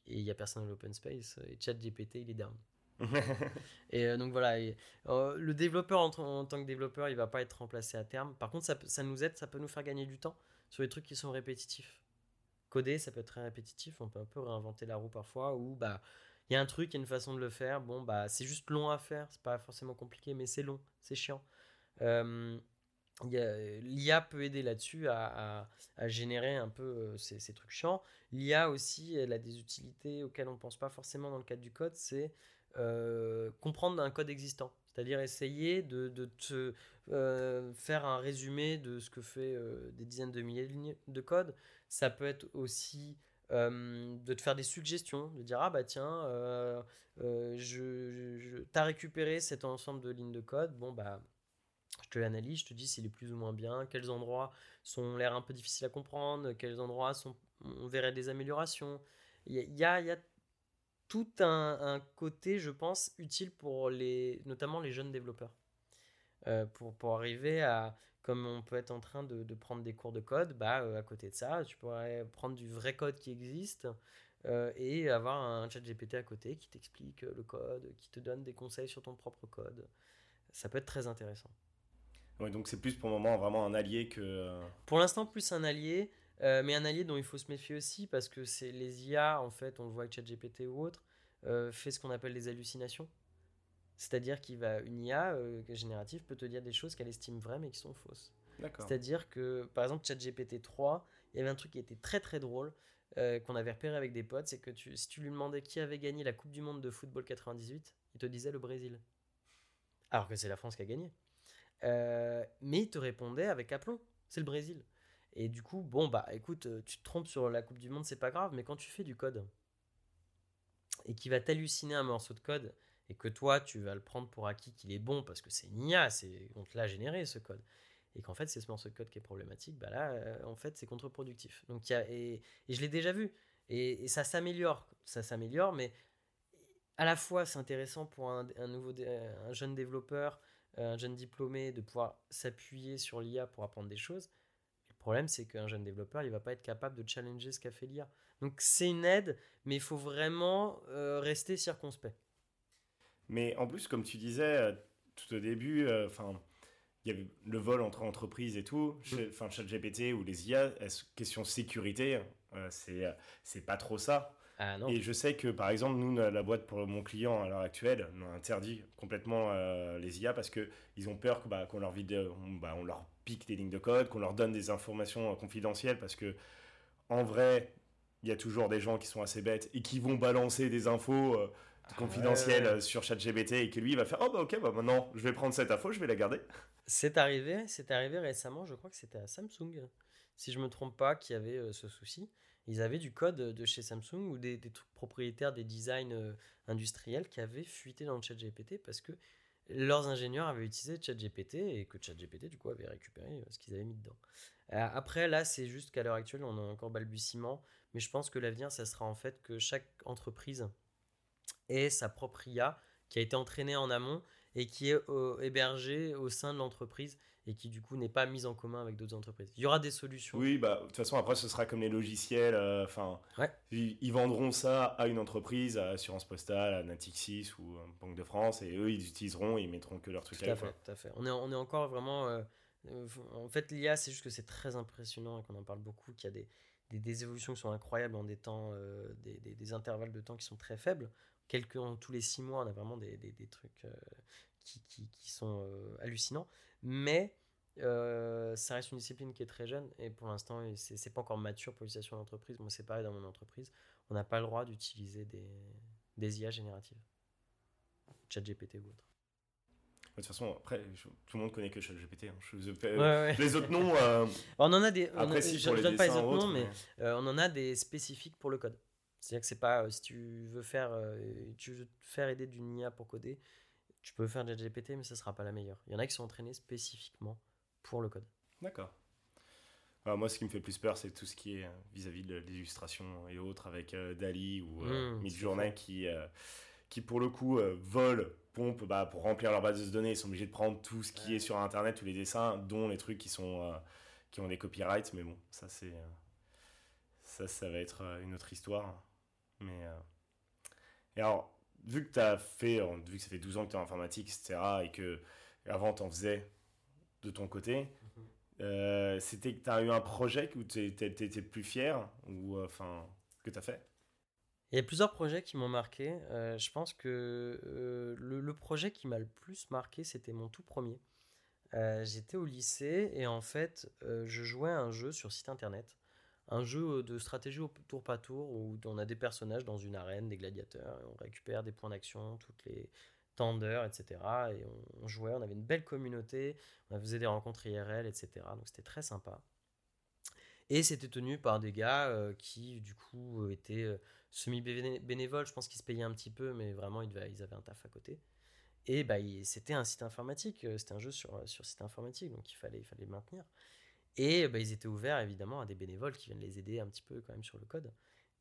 il n'y a personne dans l'open space et chat GPT il est down. et donc voilà, le développeur en, tant que développeur, il va pas être remplacé à terme. Par contre, ça, ça, nous aide, ça peut nous faire gagner du temps sur les trucs qui sont répétitifs. Coder, ça peut être très répétitif, on peut un peu réinventer la roue parfois, ou bah il y a un truc, il y a une façon de le faire. Bon, bah, c'est juste long à faire, c'est pas forcément compliqué, mais c'est long, c'est chiant. Euh, L'IA peut aider là-dessus à, générer un peu euh, ces, trucs chiants. L'IA aussi, elle a des utilités auxquelles on pense pas forcément dans le cadre du code, c'est euh, comprendre un code existant. C'est-à-dire essayer de, te faire un résumé de ce que fait des dizaines de milliers de lignes de code. Ça peut être aussi euh, de te faire des suggestions, de dire ah bah tiens, euh, euh, je, je t'as récupéré cet ensemble de lignes de code, bon bah je te l'analyse, je te dis s'il est plus ou moins bien, quels endroits sont l'air un peu difficiles à comprendre, quels endroits sont, on verrait des améliorations. Il y a, tout un, un, côté, je pense, utile pour les, notamment les jeunes développeurs. pour, pour arriver à, comme on peut être en train de, prendre des cours de code, bah, euh, à côté de ça, tu pourrais prendre du vrai code qui existe euh, et avoir un chat GPT à côté qui t'explique euh, le code, qui te donne des conseils sur ton propre code. Ça peut être très intéressant. Ouais, donc c'est plus pour le moment vraiment un allié que... Pour l'instant, plus un allié, mais un allié dont il faut se méfier aussi parce que c'est les IA, en fait, on le voit avec ChatGPT ou autre, fait ce qu'on appelle des hallucinations. C'est-à-dire qu'il va une IA euh, générative peut te dire des choses qu'elle estime vraies mais qui sont fausses. C'est-à-dire que par exemple ChatGPT 3, il y avait un truc qui était très très drôle euh, qu'on avait repéré avec des potes, c'est que tu, si tu lui demandais qui avait gagné la Coupe du monde de football 98, il te disait le Brésil. Alors que c'est la France qui a gagné. Euh, mais il te répondait avec aplomb, c'est le Brésil. Et du coup, bon bah écoute, tu te trompes sur la Coupe du monde, c'est pas grave, mais quand tu fais du code et qui va t'halluciner un morceau de code et que toi, tu vas le prendre pour acquis qu'il est bon parce que c'est une IA, on te l'a généré ce code, et qu'en fait c'est ce morceau de code qui est problématique, bah là, euh, en fait, c'est contre-productif. Donc, y a, et, je l'ai déjà vu, et, ça s'améliore, ça s'améliore, mais à la fois c'est intéressant pour un, nouveau, un jeune développeur, un jeune diplômé de pouvoir s'appuyer sur l'IA pour apprendre des choses. Le problème, c'est qu'un jeune développeur, il va pas être capable de challenger ce qu'a fait l'IA. Donc c'est une aide, mais il faut vraiment euh, rester circonspect. Mais en plus, comme tu disais euh, tout au début, euh, enfin. il y avait le vol entre entreprises et tout, mm. enfin ChatGPT ou les IA, question sécurité, euh, c'est c'est pas trop ça. Ah. Et je sais que par exemple nous la boîte pour mon client à l'heure actuelle, on a interdit complètement les IA parce que ils ont peur bah, qu'on leur vide, on, bah, on leur pique des lignes de code, qu'on leur donne des informations confidentielles parce que en vrai il y a toujours des gens qui sont assez bêtes et qui vont balancer des infos confidentiel euh, sur ChatGPT et que lui il va faire oh bah ok bah maintenant je vais prendre cette info je vais la garder. C'est arrivé c'est arrivé récemment je crois que c'était à Samsung si je me trompe pas qui avait euh, ce souci ils avaient du code de chez Samsung ou des, propriétaires des designs euh, industriels qui avaient fuité dans le ChatGPT parce que leurs ingénieurs avaient utilisé ChatGPT et que ChatGPT du coup avait récupéré ce qu'ils avaient mis dedans. Après là c'est juste qu'à l'heure actuelle on a encore balbutiement mais je pense que l'avenir ça sera en fait que chaque entreprise ait sa propre IA qui a été entraînée en amont et qui est hébergée au sein de l'entreprise et qui du coup n'est pas mise en commun avec d'autres entreprises. Il y aura des solutions. Oui, bah de toute façon après ce sera comme les logiciels. Euh, enfin, ils, vendront ça à une entreprise, à Assurance Postale, à Natixis ou à Banque de France, et eux ils utiliseront, et ils mettront que leur truc tout à, fait. Tout à fait. On est, on est encore vraiment. Euh, euh, en fait, l'IA, c'est juste que c'est très impressionnant et qu'on en parle beaucoup, qu'il y a des, des, des, évolutions qui sont incroyables en des temps, des, des, des, intervalles de temps qui sont très faibles. Quelques, tous les six mois, on a vraiment des, trucs qui, qui, qui, sont hallucinants. Mais euh, ça reste une discipline qui est très jeune et pour l'instant, c'est pas encore mature pour l'utilisation d'entreprise. Moi, c'est pareil dans mon entreprise. On n'a pas le droit d'utiliser des, des IA génératives, ChatGPT ou autre. De toute façon, après, tout le monde connaît que ChatGPT. Hein. Les autres noms. Euh, on en a des. Après, je ne donne pas les autres noms, mais, euh, on en a des spécifiques pour le code. C'est-à-dire que c'est pas. si tu veux faire, tu veux faire aider d'une IA pour coder, tu peux faire ChatGPT, mais ça sera pas la meilleure. Il y en a qui sont entraînés spécifiquement pour le code. D'accord. moi, ce qui me fait plus peur, c'est tout ce qui est euh, vis-à-vis de l'illustration et autres avec euh, Dali ou euh, mmh, Midjourney qui, qui, pour le coup, volent, pompent bah, pour remplir leur base de données. Ils sont obligés de prendre tout ce qui est sur Internet, tous les dessins, dont les trucs qui, sont, qui ont des copyrights. Mais bon, ça, c'est. ça, ça va être une autre histoire. Mais. Et alors, vu que tu as fait, vu que ça fait 12 ans que tu es en informatique, etc., et que avant tu en faisais de ton côté. Mhm. Euh, c'était que tu as eu un projet où tu étais plus fier ou euh, enfin que tu as fait? Il y a plusieurs projets qui m'ont marqué. Euh, je pense que le, projet qui m'a le plus marqué, c'était mon tout premier. J'étais au lycée et en fait, je jouais à un jeu sur site internet. Un jeu de stratégie au tour par tour où on a des personnages dans une arène, des gladiateurs, et on récupère des points d'action toutes les, d'heures, etc. Et on, jouait, on avait une belle communauté, on faisait des rencontres IRL, etc. Donc c'était très sympa. Et c'était tenu par des gars euh, qui, du coup, euh, étaient euh, semi-bénévoles. Je pense qu'ils se payaient un petit peu, mais vraiment, ils, ils avaient un taf à côté. Et bah, c'était un site informatique, c'était un jeu sur, sur site informatique, donc il fallait, il fallait le maintenir. Et bah, ils étaient ouverts, évidemment, à des bénévoles qui viennent les aider un petit peu quand même sur le code.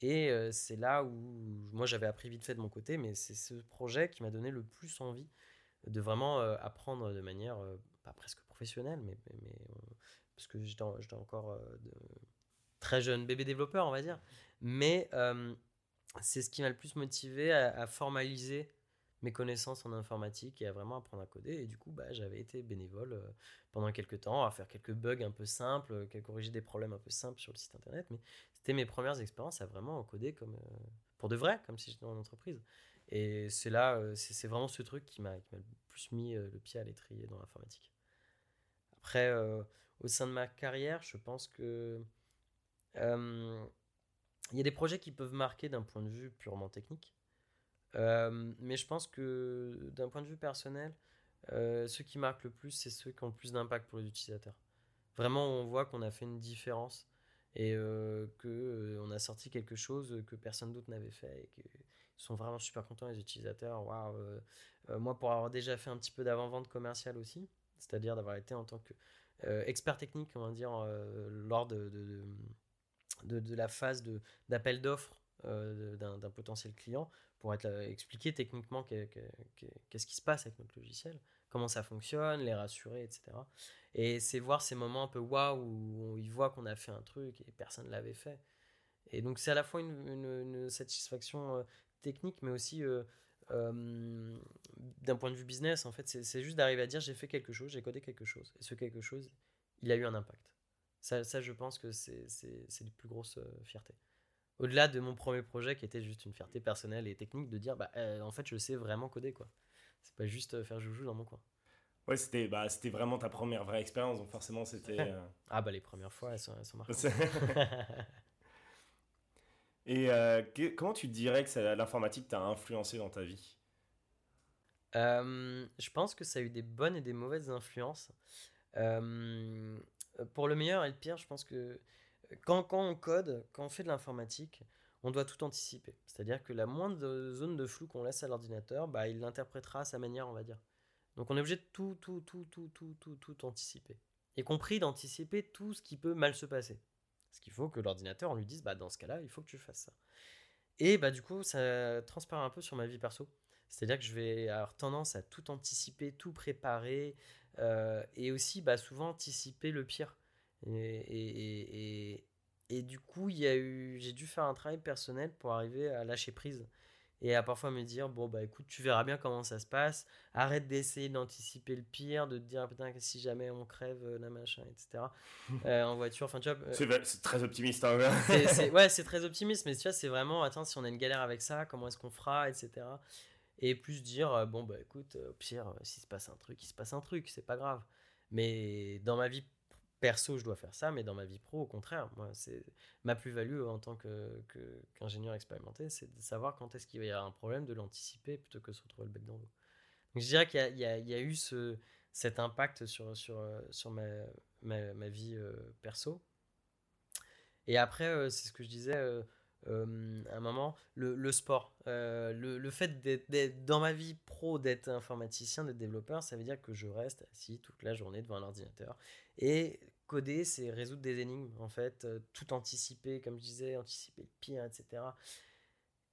Et c'est là où moi j'avais appris vite fait de mon côté, mais c'est ce projet qui m'a donné le plus envie de vraiment apprendre de manière pas presque professionnelle, mais, mais, parce que j'étais encore très jeune bébé développeur, on va dire. Mais c'est ce qui m'a le plus motivé à, formaliser mes connaissances en informatique et à vraiment apprendre à coder. Et du coup, bah, j'avais été bénévole pendant quelques temps à faire quelques bugs un peu simples, à corriger des problèmes un peu simples sur le site internet. Mais c'était mes premières expériences à vraiment coder comme, euh, pour de vrai, comme si j'étais en entreprise. Et c'est là, euh, c'est vraiment ce truc qui m'a le plus mis euh, le pied à l'étrier dans l'informatique. Après, au sein de ma carrière, je pense que il y a des projets qui peuvent marquer d'un point de vue purement technique. Mais je pense que d'un point de vue personnel, ceux qui marquent le plus, c'est ceux qui ont le plus d'impact pour les utilisateurs. Vraiment, on voit qu'on a fait une différence et euh, que euh, a sorti quelque chose que personne d'autre n'avait fait et qu'ils sont vraiment super contents les utilisateurs. Euh, moi pour avoir déjà fait un petit peu d'avant-vente commerciale aussi, c'est-à-dire d'avoir été en tant que expert technique, on va dire, lors de, la phase d'appel d'offres d'un potentiel client pour être expliquer techniquement qu'est-ce qui se passe avec notre logiciel, comment ça fonctionne, les rassurer, etc. Et c'est voir ces moments un peu waouh où ils voient qu'on a fait un truc et personne ne l'avait fait. Et donc c'est à la fois une, satisfaction euh, technique, mais aussi euh, euh, d'un point de vue business. En fait, c'est juste d'arriver à dire j'ai fait quelque chose, j'ai codé quelque chose. Et ce quelque chose, il a eu un impact. Ça, ça je pense que c'est les plus grosses fiertés. Au-delà de mon premier projet qui était juste une fierté personnelle et technique de dire bah, en fait je sais vraiment coder quoi. C'est pas juste faire joujou dans mon coin. Ouais, c'était bah, c'était vraiment ta première vraie expérience, donc forcément c'était. Euh, ah bah les premières fois, elles sont, elles sont marquantes. Et euh, comment tu dirais que l'informatique t'a influencé dans ta vie? Euh, Je pense que ça a eu des bonnes et des mauvaises influences. pour le meilleur et le pire, je pense que quand, on code, quand on fait de l'informatique, on doit tout anticiper. C'est-à-dire que la moindre zone de flou qu'on laisse à l'ordinateur, bah, il l'interprétera à sa manière, on va dire. Donc on est obligé de tout, tout, tout, tout, tout, tout, tout anticiper. Y compris d'anticiper tout ce qui peut mal se passer. Ce qu'il faut que l'ordinateur, on lui dise, bah dans ce cas-là, il faut que tu fasses ça. Et bah, du coup, ça transparaît un peu sur ma vie perso. C'est-à-dire que je vais avoir tendance à tout anticiper, tout préparer, euh, et aussi bah, souvent anticiper le pire. Et, et, et, du coup, j'ai dû faire un travail personnel pour arriver à lâcher prise. Et à parfois me dire bon bah écoute tu verras bien comment ça se passe. Arrête d'essayer d'anticiper le pire de te dire putain que si jamais on crève euh, la machin etc euh, en voiture enfin tu vois euh, c'est très optimiste hein, ouais. c'est très optimiste mais tu vois c'est vraiment attends si on a une galère avec ça comment est-ce qu'on fera etc et plus dire bon bah écoute au pire s'il se passe un truc il se passe un truc c'est pas grave. Mais dans ma vie perso, je dois faire ça, mais dans ma vie pro, au contraire, moi, c'est ma plus-value en tant qu'ingénieur expérimenté, c'est de savoir quand est-ce qu'il y avoir un problème, de l'anticiper plutôt que de se retrouver le bec dans l'eau. Donc je dirais qu'il y a, a, eu ce, cet impact sur, sur ma, vie euh, perso. Et après, euh, c'est ce que je disais euh, à un moment, le, sport. le, le, fait d'être dans ma vie pro, d'être informaticien, d'être développeur, ça veut dire que je reste assis toute la journée devant un ordinateur et coder, c'est résoudre des énigmes, en fait, euh, tout anticiper, comme je disais, anticiper le pire, etc.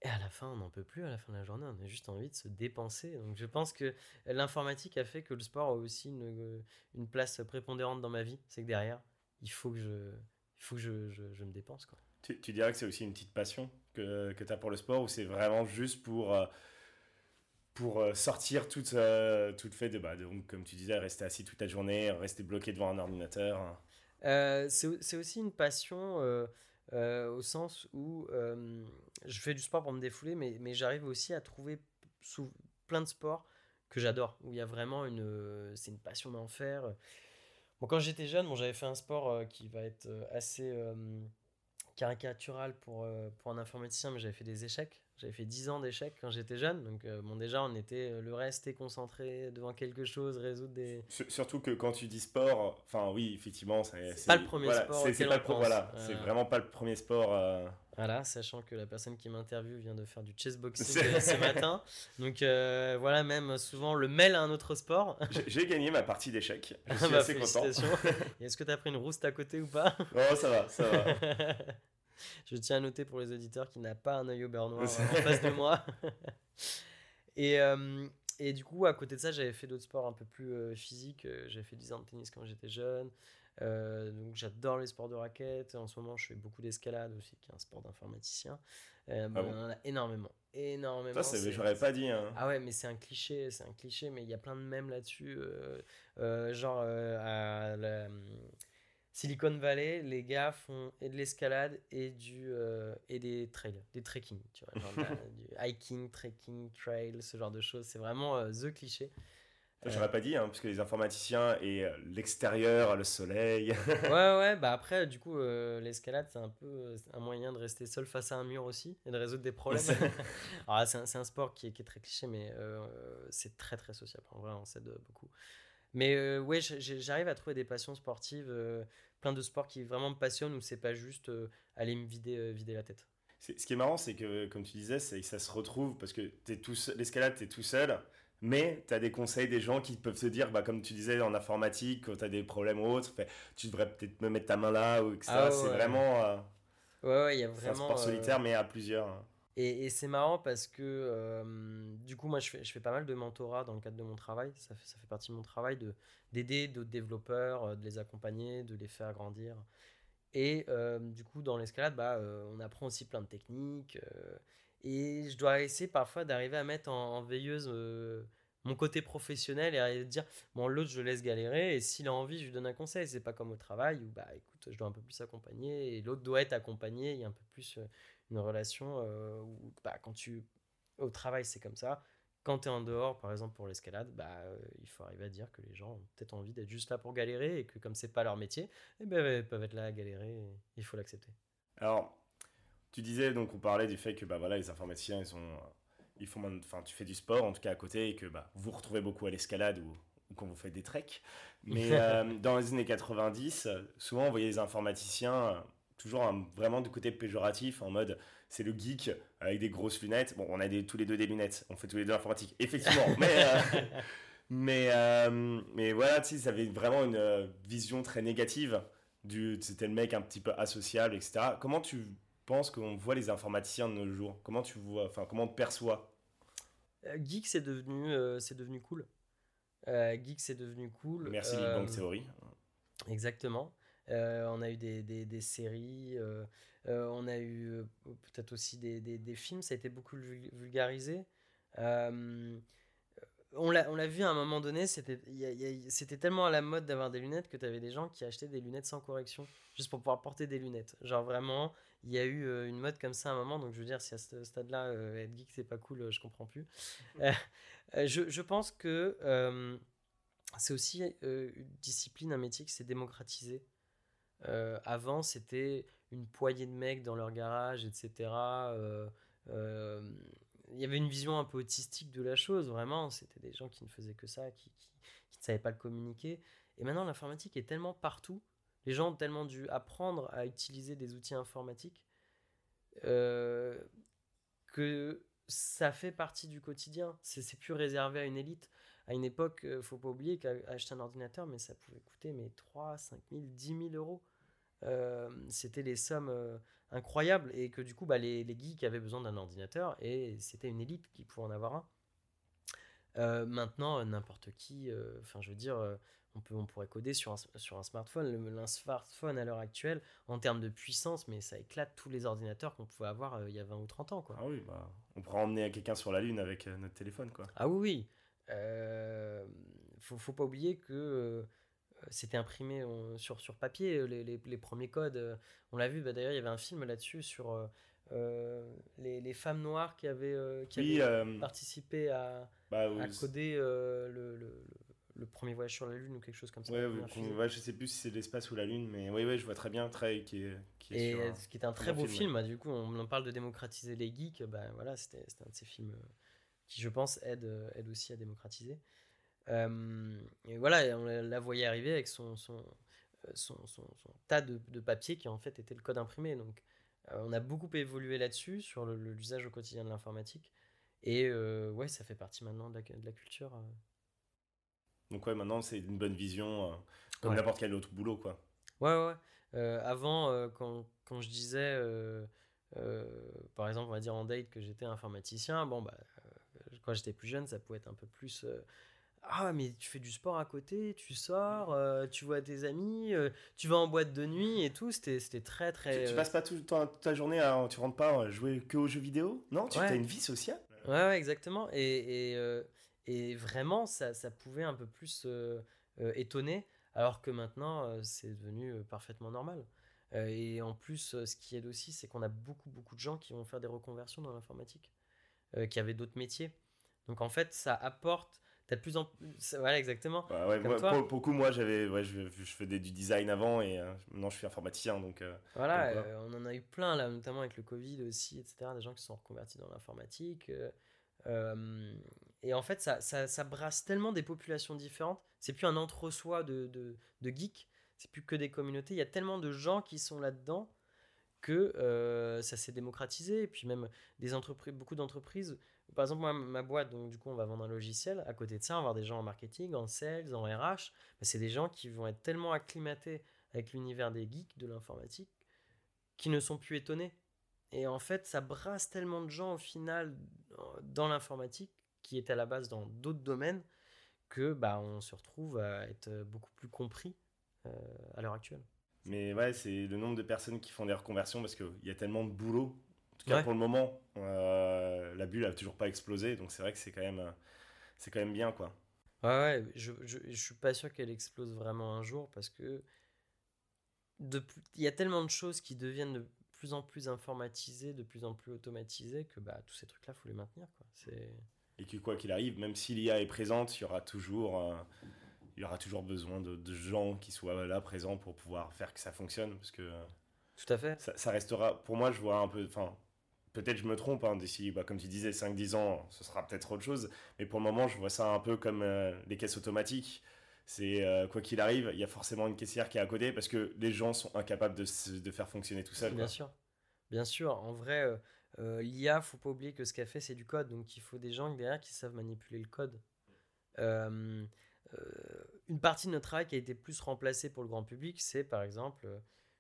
Et à la fin, on n'en peut plus, à la fin de la journée, on a juste envie de se dépenser. Donc je pense que l'informatique a fait que le sport a aussi une, une place prépondérante dans ma vie. C'est que derrière, il faut que je, il faut que je, je, me dépense. Quoi. Tu, dirais que c'est aussi une petite passion que, que tu as pour le sport ou c'est vraiment juste pour... Euh, pour euh, sortir toute, euh, fait de, bah, donc, comme tu disais, rester assis toute la journée, rester bloqué devant un ordinateur euh, C'est aussi une passion au sens où je fais du sport pour me défouler, mais, mais j'arrive aussi à trouver sous, plein de sports que j'adore, où il y a vraiment une, c'est une passion d'en faire. Bon, quand j'étais jeune, bon, j'avais fait un sport qui va être assez caricatural pour, pour un informaticien, mais j'avais fait des échecs. J'avais fait 10 ans d'échecs quand j'étais jeune, donc euh, bon déjà on était euh, le reste est concentré devant quelque chose, résoudre des. Surtout que quand tu dis sport, enfin oui effectivement c'est. pas le premier sport. C'est pas voilà, c'est vraiment pas le premier sport. Euh. Voilà, sachant que la personne qui m'interviewe vient de faire du chessboxing ce matin, donc voilà même souvent le mêle à un autre sport. J'ai gagné ma partie d'échecs. Je suis bah, assez content. Est-ce que tu as pris une rouste à côté ou pas? Oh ça va, ça va. je tiens à noter pour les auditeurs qu'il n'a pas un œil au beurre noir en face de moi. et, euh, et du coup, à côté de ça, j'avais fait d'autres sports un peu plus euh, physiques. Euh, j'avais fait 10 ans de tennis quand j'étais jeune. Donc j'adore les sports de raquettes. En ce moment, je fais beaucoup d'escalade aussi, qui est un sport d'informaticien. Ah on en a énormément, énormément. Ça, j'aurais pas dit. Hein. Ah ouais, mais c'est un cliché, c'est un cliché, mais il y a plein de mèmes là-dessus. genre à la, Silicon Valley, les gars font et de l'escalade et du euh, et des trails, des trekking, tu vois, genre du hiking, trekking, trail, ce genre de choses. C'est vraiment euh, the cliché. J'aurais pas dit, hein, parce que les informaticiens et euh, l'extérieur, le soleil. ouais, ouais, bah après, du coup, l'escalade, c'est un peu un moyen de rester seul face à un mur aussi et de résoudre des problèmes. c'est un, un, sport qui est, qui est, très cliché, mais c'est très très sociable. En vrai, on s'aide beaucoup. Mais euh, ouais, j'arrive à trouver des passions sportives, euh, plein de sports qui vraiment me passionnent où c'est pas juste euh, aller me vider, vider la tête. Ce qui est marrant, c'est que, comme tu disais, c'est que ça se retrouve parce que l'escalade, tu es tout seul, mais tu as des conseils des gens qui peuvent se dire, bah, comme tu disais en informatique, quand tu as des problèmes ou autres, tu devrais peut-être me mettre ta main là, ou etc. Ah c'est vraiment. ouais, il y a vraiment. un sport solitaire, mais à plusieurs. Et, c'est marrant parce que euh, du coup, moi, je fais, je fais pas mal de mentorat dans le cadre de mon travail. Ça fait, ça fait partie de mon travail d'aider d'autres développeurs, euh, de les accompagner, de les faire grandir. Et euh, du coup, dans l'escalade, bah, on apprend aussi plein de techniques. Et je dois essayer parfois d'arriver à mettre en, veilleuse mon côté professionnel et à dire bon l'autre je laisse galérer et s'il a envie je lui donne un conseil. C'est pas comme au travail où bah écoute je dois un peu plus accompagner et l'autre doit être accompagné. Il y a un peu plus une relation euh, où bah, quand tu au travail c'est comme ça. Quand tu es en dehors par exemple pour l'escalade bah il faut arriver à dire que les gens ont peut-être envie d'être juste là pour galérer et que comme c'est pas leur métier eh ben, ils peuvent être là à galérer il faut l'accepter. Alors tu disais donc on parlait du fait que bah voilà les informaticiens ils sont ils font enfin tu fais du sport en tout cas à côté et que bah vous retrouvez beaucoup à l'escalade ou, quand vous faites des treks mais euh, dans les années 90 souvent on voyait les informaticiens toujours vraiment du côté péjoratif, en mode c'est le geek avec des grosses lunettes. Bon, on a des, tous les deux des lunettes, on fait tous les deux l'informatique, effectivement, mais, euh, mais, euh, mais voilà, tu sais, ça avait vraiment une euh, vision très négative du c'était le mec un petit peu associable, etc. Comment tu, penses qu'on voit les informaticiens de nos jours? Comment tu vois, enfin, comment on te perçoit? Geek, c'est devenu, c'est devenu cool. Geek, c'est devenu cool. Merci Big Bang Theory. Exactement. on a eu des, des, des séries, on a eu peut-être aussi des, des, films, ça a été beaucoup vulgarisé. Euh, on l'a vu à un moment donné, c'était tellement à la mode d'avoir des lunettes que tu avais des gens qui achetaient des lunettes sans correction, juste pour pouvoir porter des lunettes. Genre vraiment, il y a eu euh, une mode comme ça à un moment, donc je veux dire, si à ce stade-là, euh, être geek, c'est pas cool, je comprends plus. je, je, pense que c'est aussi une discipline, un métier qui s'est démocratisé. avant, c'était une poignée de mecs dans leur garage, etc il y avait une vision un peu autistique de la chose, vraiment. C'était des gens qui ne faisaient que ça, qui, ne savaient pas le communiquer. Et maintenant, l'informatique est tellement partout. Les gens ont tellement dû apprendre à utiliser des outils informatiques euh, que ça fait partie du quotidien. C'est plus réservé à une élite. À une époque, euh, faut pas oublier qu'acheter un ordinateur, mais ça pouvait coûter mais 3, 5 000, 10 000 euros. Euh, c'était les sommes incroyables et que du coup bah, les, les geeks avaient besoin d'un ordinateur et c'était une élite qui pouvait en avoir un. Euh, maintenant, n'importe qui, enfin je veux dire, on, peut, on pourrait coder sur un, sur un smartphone. Le, smartphone à l'heure actuelle, en termes de puissance, mais ça éclate tous les ordinateurs qu'on pouvait avoir il y a 20 ou 30 ans. Quoi. Ah oui, bah, on pourrait emmener quelqu'un sur la Lune avec notre téléphone. Quoi. Ah oui, oui. faut, faut pas oublier que c'était imprimé sur, sur papier, euh, les, les, premiers codes. Euh, on l'a vu, bah, d'ailleurs, il y avait un film là-dessus sur euh, les, les, femmes noires qui avaient, qui participé à, bah, à coder le, le, le, premier voyage sur la Lune ou quelque chose comme ça. Ouais, ouais, je sais plus si c'est l'espace ou la Lune, mais oui, ouais, je vois très bien très, qui est, qui est Et ce qui est un très beau film, bah, du coup, on en parle de démocratiser les geeks, bah, voilà, c'était un de ces films qui, je pense, aide, aide aussi à démocratiser. Euh, et voilà, on la voyait arriver avec son, son, euh, son, son, tas de, de, papier qui en fait était le code imprimé. Donc euh, on a beaucoup évolué là-dessus, sur l'usage au quotidien de l'informatique. Et ouais, ça fait partie maintenant de la, de la culture. Donc ouais, maintenant c'est une bonne vision, comme n'importe quel autre boulot, quoi. Ouais, ouais. avant, quand, quand, je disais, par exemple, on va dire en date que j'étais informaticien, bon, bah, quand j'étais plus jeune, ça pouvait être un peu plus ah mais tu fais du sport à côté, tu sors, euh, tu vois tes amis, euh, tu vas en boîte de nuit et tout, c'était très très... Tu, tu, passes pas tout, toute ta journée, à, tu rentres pas à jouer que aux jeux vidéo? Non, tu as une vie sociale? Ouais, exactement. Et, et vraiment, ça, ça, pouvait un peu plus étonner, alors que maintenant, c'est devenu parfaitement normal. et en plus, ce qui aide aussi, c'est qu'on a beaucoup beaucoup de gens qui vont faire des reconversions dans l'informatique, qui avaient d'autres métiers. Donc en fait, ça apporte T'as de plus en plus. Voilà, exactement. Bah ouais, pour, le coup, moi, j'avais, ouais, je, je faisais du design avant et euh, maintenant je suis informaticien. Donc, euh, voilà, euh, on en a eu plein, là, notamment avec le Covid aussi, etc. Des gens qui sont reconvertis dans l'informatique. et en fait, ça, ça, ça, brasse tellement des populations différentes. C'est plus un entre-soi de, de, de geeks, c'est plus que des communautés. Il y a tellement de gens qui sont là-dedans que ça s'est démocratisé. Et puis, même des entreprises, beaucoup d'entreprises par exemple, ma boîte, donc du coup, on va vendre un logiciel. À côté de ça, on va avoir des gens en marketing, en sales, en RH. Bah, c'est des gens qui vont être tellement acclimatés avec l'univers des geeks, de l'informatique, qui ne sont plus étonnés. Et en fait, ça brasse tellement de gens au final dans l'informatique, qui est à la base dans d'autres domaines, que bah, on se retrouve à être beaucoup plus compris euh, à l'heure actuelle. Mais ouais, c'est le nombre de personnes qui font des reconversions parce qu'il y a tellement de boulot tout cas, pour le moment, euh, la bulle a toujours pas explosé, donc c'est vrai que c'est quand même, c'est quand même bien, quoi. Ouais, ouais je, je, je suis pas sûr qu'elle explose vraiment un jour parce que il y a tellement de choses qui deviennent de plus en plus informatisées, de plus en plus automatisées que bah, tous ces trucs-là, faut les maintenir, quoi. C'est et que quoi qu'il arrive, même si l'IA est présente, il y aura toujours, euh, il y aura toujours besoin de, de, gens qui soient là présents pour pouvoir faire que ça fonctionne, parce que tout à fait. Ça, ça, restera, pour moi, je vois un peu, enfin, peut-être je me trompe, hein, d'ici, bah, comme tu disais, 5-10 ans, ce sera peut-être autre chose. Mais pour le moment, je vois ça un peu comme euh, les caisses automatiques. C'est euh, quoi qu'il arrive, il y a forcément une caissière qui est à côté parce que les gens sont incapables de, de faire fonctionner tout seul. Bien sûr. Bien sûr. En vrai, euh, euh l'IA, faut pas oublier que ce qu'elle fait, c'est du code. Donc il faut des gens derrière qui savent manipuler le code. une partie de notre travail qui a été plus remplacée pour le grand public, c'est par exemple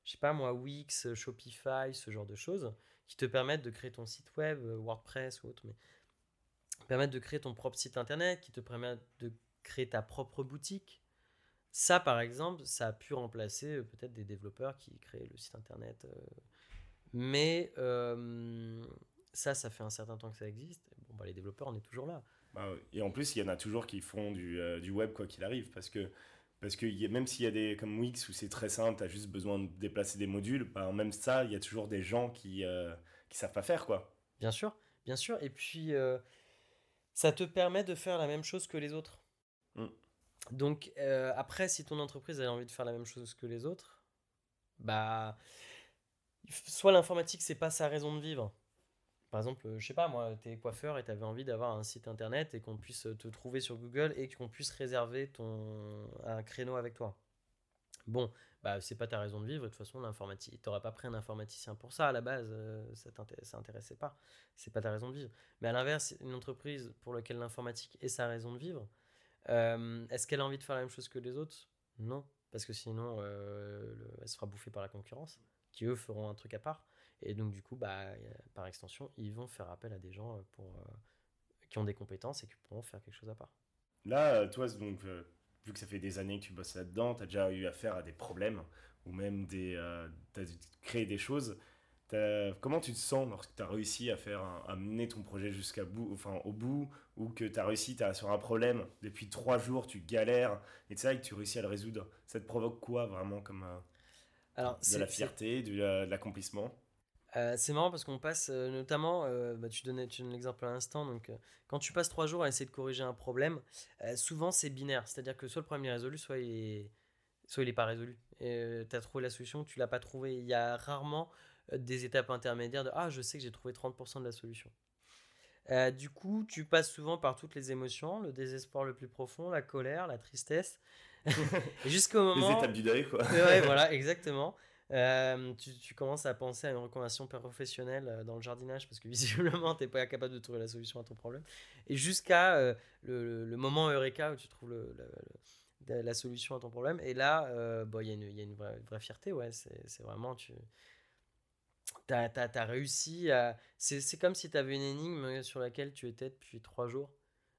je sais pas moi, Wix, Shopify, ce genre de choses, qui te permettent de créer ton site web, WordPress ou autre, mais permettent de créer ton propre site internet, qui te permettent de créer ta propre boutique. Ça, par exemple, ça a pu remplacer peut-être des développeurs qui créent le site internet. mais ça, ça fait un certain temps que ça existe. Bon, bah, les développeurs, on est toujours là. Bah et en plus, il y en a toujours qui font du, euh, du web quoi qu'il arrive. Parce que, parce que y a, même s'il y a des comme Wix où c'est très simple, tu as juste besoin de déplacer des modules, bah, même ça, il y a toujours des gens qui ne euh, qui savent pas faire. quoi. Bien sûr, bien sûr. Et puis, euh, ça te permet de faire la même chose que les autres. Mm. Donc, après, si ton entreprise a envie de faire la même chose que les autres, bah, soit l'informatique, c'est pas sa raison de vivre par exemple, je sais pas, moi, tu es coiffeur et tu avais envie d'avoir un site internet et qu'on puisse te trouver sur Google et qu'on puisse réserver ton, un créneau avec toi. Bon, bah, c'est pas ta raison de vivre, de toute façon, l'informatique, t'aurais pas pris un informaticien pour ça à la base, euh, ça t'intéressait pas, c'est pas ta raison de vivre. Mais à l'inverse, une entreprise pour laquelle l'informatique est sa raison de vivre, euh, est-ce qu'elle a envie de faire la même chose que les autres? Non, parce que sinon, euh, elle se fera bouffer par la concurrence, qui eux feront un truc à part. Et donc, du coup, bah, par extension, ils vont faire appel à des gens euh, pour, euh, qui ont des compétences et qui pourront faire quelque chose à part. Là, euh, toi, donc, vu que ça fait des années que tu bosses là-dedans, tu as déjà eu affaire à des problèmes ou même des, tu as créé des choses. Comment tu te sens lorsque tu as réussi à faire à mener ton projet jusqu'à bout, enfin au bout, ou que tu as réussi as, sur un problème depuis trois jours, tu galères et ça et que tu réussis à le résoudre Ça te provoque quoi vraiment comme Alors, de la fierté, de l'accomplissement? Euh, c'est marrant parce qu'on passe euh, notamment, euh, bah, tu donnais tu l'exemple à l'instant, donc quand tu passes trois jours à essayer de corriger un problème, souvent c'est binaire, c'est-à-dire que soit le problème est résolu, soit il est, soit il est pas résolu. tu as trouvé la solution, tu l'as pas trouvé. Il y a rarement des étapes intermédiaires de ah je sais que j'ai trouvé 30% de la solution. du coup, tu passes souvent par toutes les émotions, le désespoir le plus profond, la colère, la tristesse, jusqu'au moment. Les étapes du deuil, quoi. ouais, voilà, exactement. Euh, tu, commences à penser à une reconversion professionnelle euh, dans le jardinage parce que visiblement, tu n'es pas capable de trouver la solution à ton problème. Et jusqu'à euh, le, moment Eureka où tu trouves la solution à ton problème. Et là, il y a une, vraie, fierté. Ouais, c'est vraiment. Tu as, as, réussi à. C'est comme si tu avais une énigme sur laquelle tu étais depuis trois jours.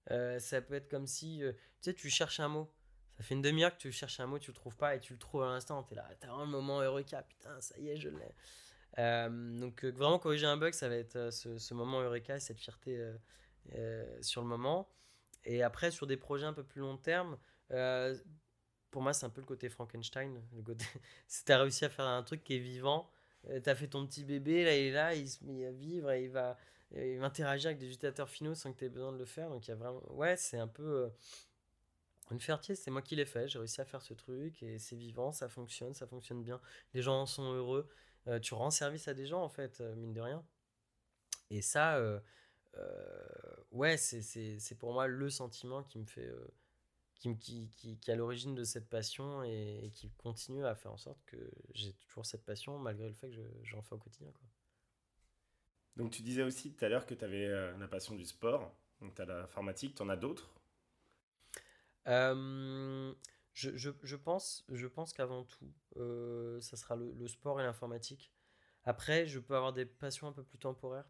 ça peut être comme si tu sais, tu cherches un mot ça fait une demi-heure que tu cherches un mot, tu le trouves pas et tu le trouves à l'instant. Tu es là, t'as un moment Eureka, putain, ça y est, je l'ai. Euh, donc, euh, vraiment, corriger un bug, ça va être euh, ce, moment Eureka, cette fierté sur le moment. Et après, sur des projets un peu plus long terme, pour moi, c'est un peu le côté Frankenstein. Le côté... si tu as réussi à faire un truc qui est vivant, tu as fait ton petit bébé, là, il est là, il se met à vivre et il va, il va interagir avec des utilisateurs finaux sans que tu aies besoin de le faire. Donc, il y a vraiment. Ouais, c'est un peu une fierté, c'est moi qui l'ai fait, j'ai réussi à faire ce truc et c'est vivant, ça fonctionne, ça fonctionne bien. Les gens en sont heureux. Euh, tu rends service à des gens en fait, euh, mine de rien. Et ça, euh, ouais, c'est pour moi le sentiment qui me fait. qui, qui, qui, à l'origine de cette passion et, qui continue à faire en sorte que j'ai toujours cette passion malgré le fait que j'en fais au quotidien. Donc tu disais aussi tout à l'heure que tu avais la passion du sport, donc tu as l'informatique, tu en as d'autres euh, je, pense, je pense qu'avant tout, euh, ça sera le, sport et l'informatique. Après, je peux avoir des passions un peu plus temporaires.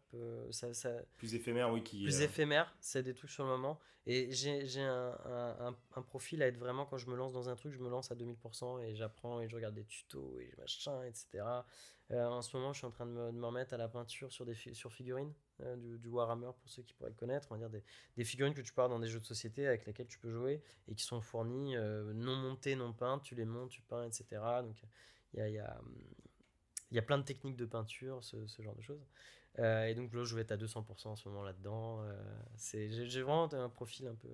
ça, ça, plus éphémères, oui. Qui, plus euh, éphémères, c'est des trucs sur le moment. Et j'ai un, un, un, profil à être vraiment, quand je me lance dans un truc, je me lance à 2000% et j'apprends et je regarde des tutos et machin, etc. Euh, en ce moment, je suis en train de me, de me remettre à la peinture sur, des sur figurines, euh, du, Warhammer pour ceux qui pourraient connaître. On va dire des, des, figurines que tu avoir dans des jeux de société avec lesquels tu peux jouer et qui sont fournies non montées, non peintes. Tu les montes, tu peins, etc. Donc il y a, y a il y a plein de techniques de peinture, ce, genre de choses. Euh, et donc là, je vais être à 200% en ce moment là-dedans. Euh, j'ai vraiment un profil un peu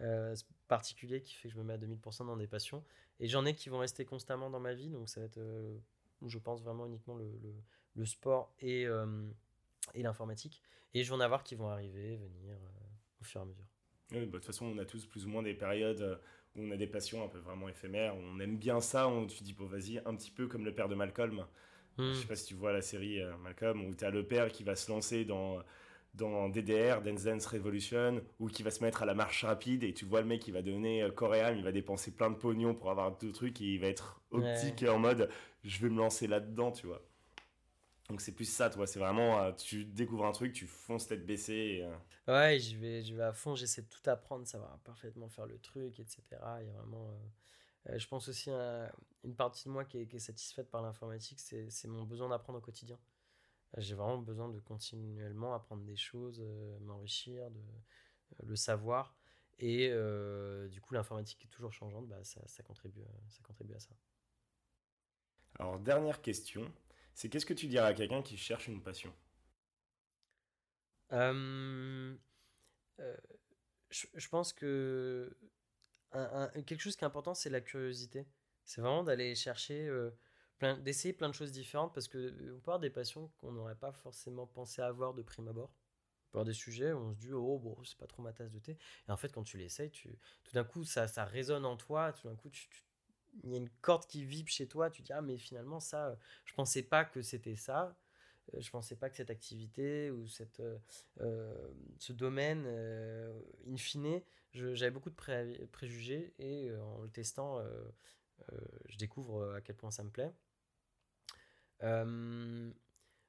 euh, particulier qui fait que je me mets à 2000% dans des passions. Et j'en ai qui vont rester constamment dans ma vie. Donc ça va être, je pense, vraiment uniquement le, le, sport et, et l'informatique. Et je vais en avoir qui vont arriver, venir au fur et à mesure. Bah, de toute façon, on a tous plus ou moins des périodes on a des passions un peu vraiment éphémères, on aime bien ça, on, tu dis, bon, vas-y, un petit peu comme le père de Malcolm. Je hmm. Je sais pas si tu vois la série euh, Malcolm, où tu as le père qui va se lancer dans, dans DDR, Dance Dance Revolution, ou qui va se mettre à la marche rapide et tu vois le mec qui va donner coréen, il va dépenser plein de pognon pour avoir deux trucs et il va être optique en mode je vais me lancer là-dedans, tu vois. Donc c'est plus ça, toi. C'est vraiment, euh, tu découvres un truc, tu fonces tête baissée. Euh. Ouais, je vais, je vais à fond. J'essaie de tout apprendre, savoir parfaitement faire le truc, etc. Il y a vraiment. Euh, je pense aussi à une partie de moi qui est, qui est satisfaite par l'informatique, c'est mon besoin d'apprendre au quotidien. J'ai vraiment besoin de continuellement apprendre des choses, m'enrichir, de le savoir. Et du coup, l'informatique est toujours changeante, bah, ça, ça, contribue, ça contribue à ça. Alors, dernière question c'est qu'est-ce que tu dirais à quelqu'un qui cherche une passion? Euh, euh, je, pense que quelque chose qui est important, c'est la curiosité. C'est vraiment d'aller chercher, euh, d'essayer plein de choses différentes parce que on peut avoir des passions qu'on n'aurait pas forcément pensé avoir de prime abord. On peut avoir des sujets où on se dit, oh bon, c'est pas trop ma tasse de thé. Et en fait, quand tu l'essayes, tu, tout d'un coup, ça, ça résonne en toi, tout d'un coup, tu il y a une corde qui vibre chez toi, tu dis ah mais finalement ça, euh, je pensais pas que c'était ça, euh, je pensais pas que cette activité ou cette, euh, ce domaine, in fine, j'avais beaucoup de préjugés et en le testant, je découvre à quel point ça me plaît.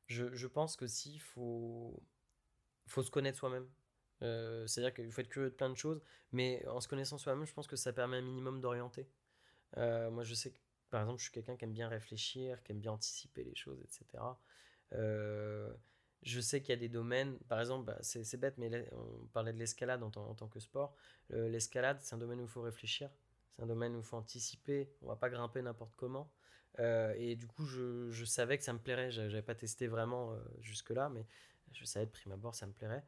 Je, je, pense que si faut, faut se connaître soi-même. C'est-à-dire qu'il faut être curieux de plein de choses, mais en se connaissant soi-même, je pense que ça permet un minimum d'orienter. Euh, moi, je sais que, par exemple, je suis quelqu'un qui aime bien réfléchir, qui aime bien anticiper les choses, etc. Euh, je sais qu'il y a des domaines, par exemple, bah, c'est bête, mais on parlait de l'escalade en, tant que sport. l'escalade, c'est un domaine où il faut réfléchir, c'est un domaine où il faut anticiper, on va pas grimper n'importe comment. Euh, et du coup, je, je, savais que ça me plairait. J'avais pas testé vraiment jusque-là, mais je savais de prime abord ça me plairait.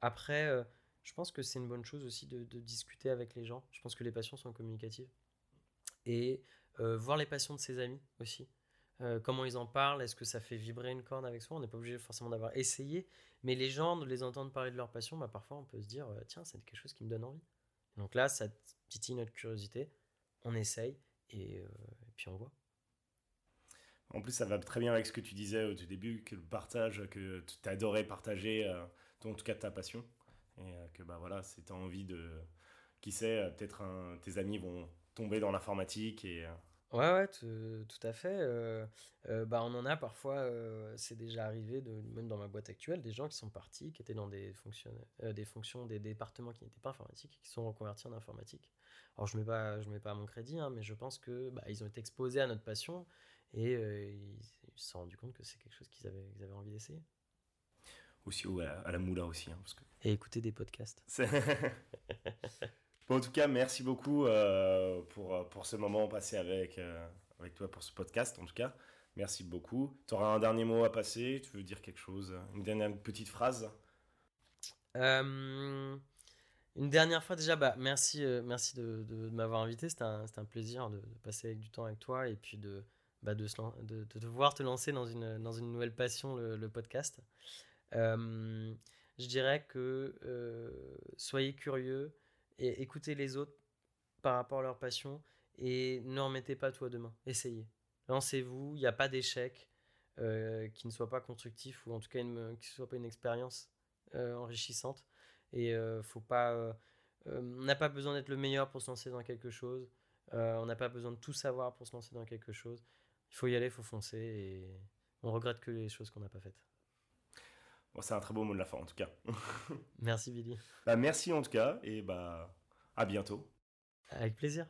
après, je pense que c'est une bonne chose aussi de, discuter avec les gens. Je pense que les passions sont communicatives. Et euh, voir les passions de ses amis aussi. Euh, comment ils en parlent, est-ce que ça fait vibrer une corde avec soi? On n'est pas obligé forcément d'avoir essayé, mais les gens, de les entendre parler de leur passion, bah, parfois on peut se dire, euh, tiens, c'est quelque chose qui me donne envie. donc là, ça titille notre curiosité, on essaye et, et puis on voit. En plus, ça va très bien avec ce que tu disais au tout début, que le partage, que tu adorais partager, en tout cas ta passion. Et euh, que bah voilà, as envie de. Qui sait, euh, peut-être tes amis vont tomber dans l'informatique et. Euh, ouais, ouais, tout, à fait. bah, on en a parfois, c'est déjà arrivé, même dans ma boîte actuelle, des gens qui sont partis, qui étaient dans des, fonctions, des départements qui n'étaient pas informatiques, qui sont reconvertis en informatique. Alors, je ne mets, pas, je mets pas à mon crédit, hein, mais je pense que bah, ils ont été exposés à notre passion et ils, se sont rendus compte que c'est quelque chose qu'ils avaient, qu'ils avaient envie d'essayer aussi à, la moula aussi. Hein, parce que... Et écouter des podcasts. bon, en tout cas, merci beaucoup euh, pour, pour ce moment passé avec, euh, avec toi pour ce podcast, en tout cas. Merci beaucoup. Tu auras un dernier mot à passer? Tu veux dire quelque chose? Une dernière petite phrase? Euh, Une dernière fois, déjà, bah, merci, merci de, de, m'avoir invité. C'était un, un, plaisir de, passer avec du temps avec toi et puis de, bah, de, de, de, voir te lancer dans une, dans une nouvelle passion, le, le podcast. Je dirais que soyez curieux et écoutez les autres par rapport à leur passion et ne remettez pas tout à demain. Essayez. Lancez-vous, il n'y a pas d'échec qui ne soit pas constructif ou en tout cas qui ne soit pas une expérience enrichissante. Et faut pas, on n'a pas besoin d'être le meilleur pour se lancer dans quelque chose. on n'a pas besoin de tout savoir pour se lancer dans quelque chose. Il faut y aller, il faut foncer et on regrette que les choses qu'on n'a pas faites c'est un très beau mot de la fin en tout cas. merci Billy. Bah, merci en tout cas et bah à bientôt. Avec plaisir.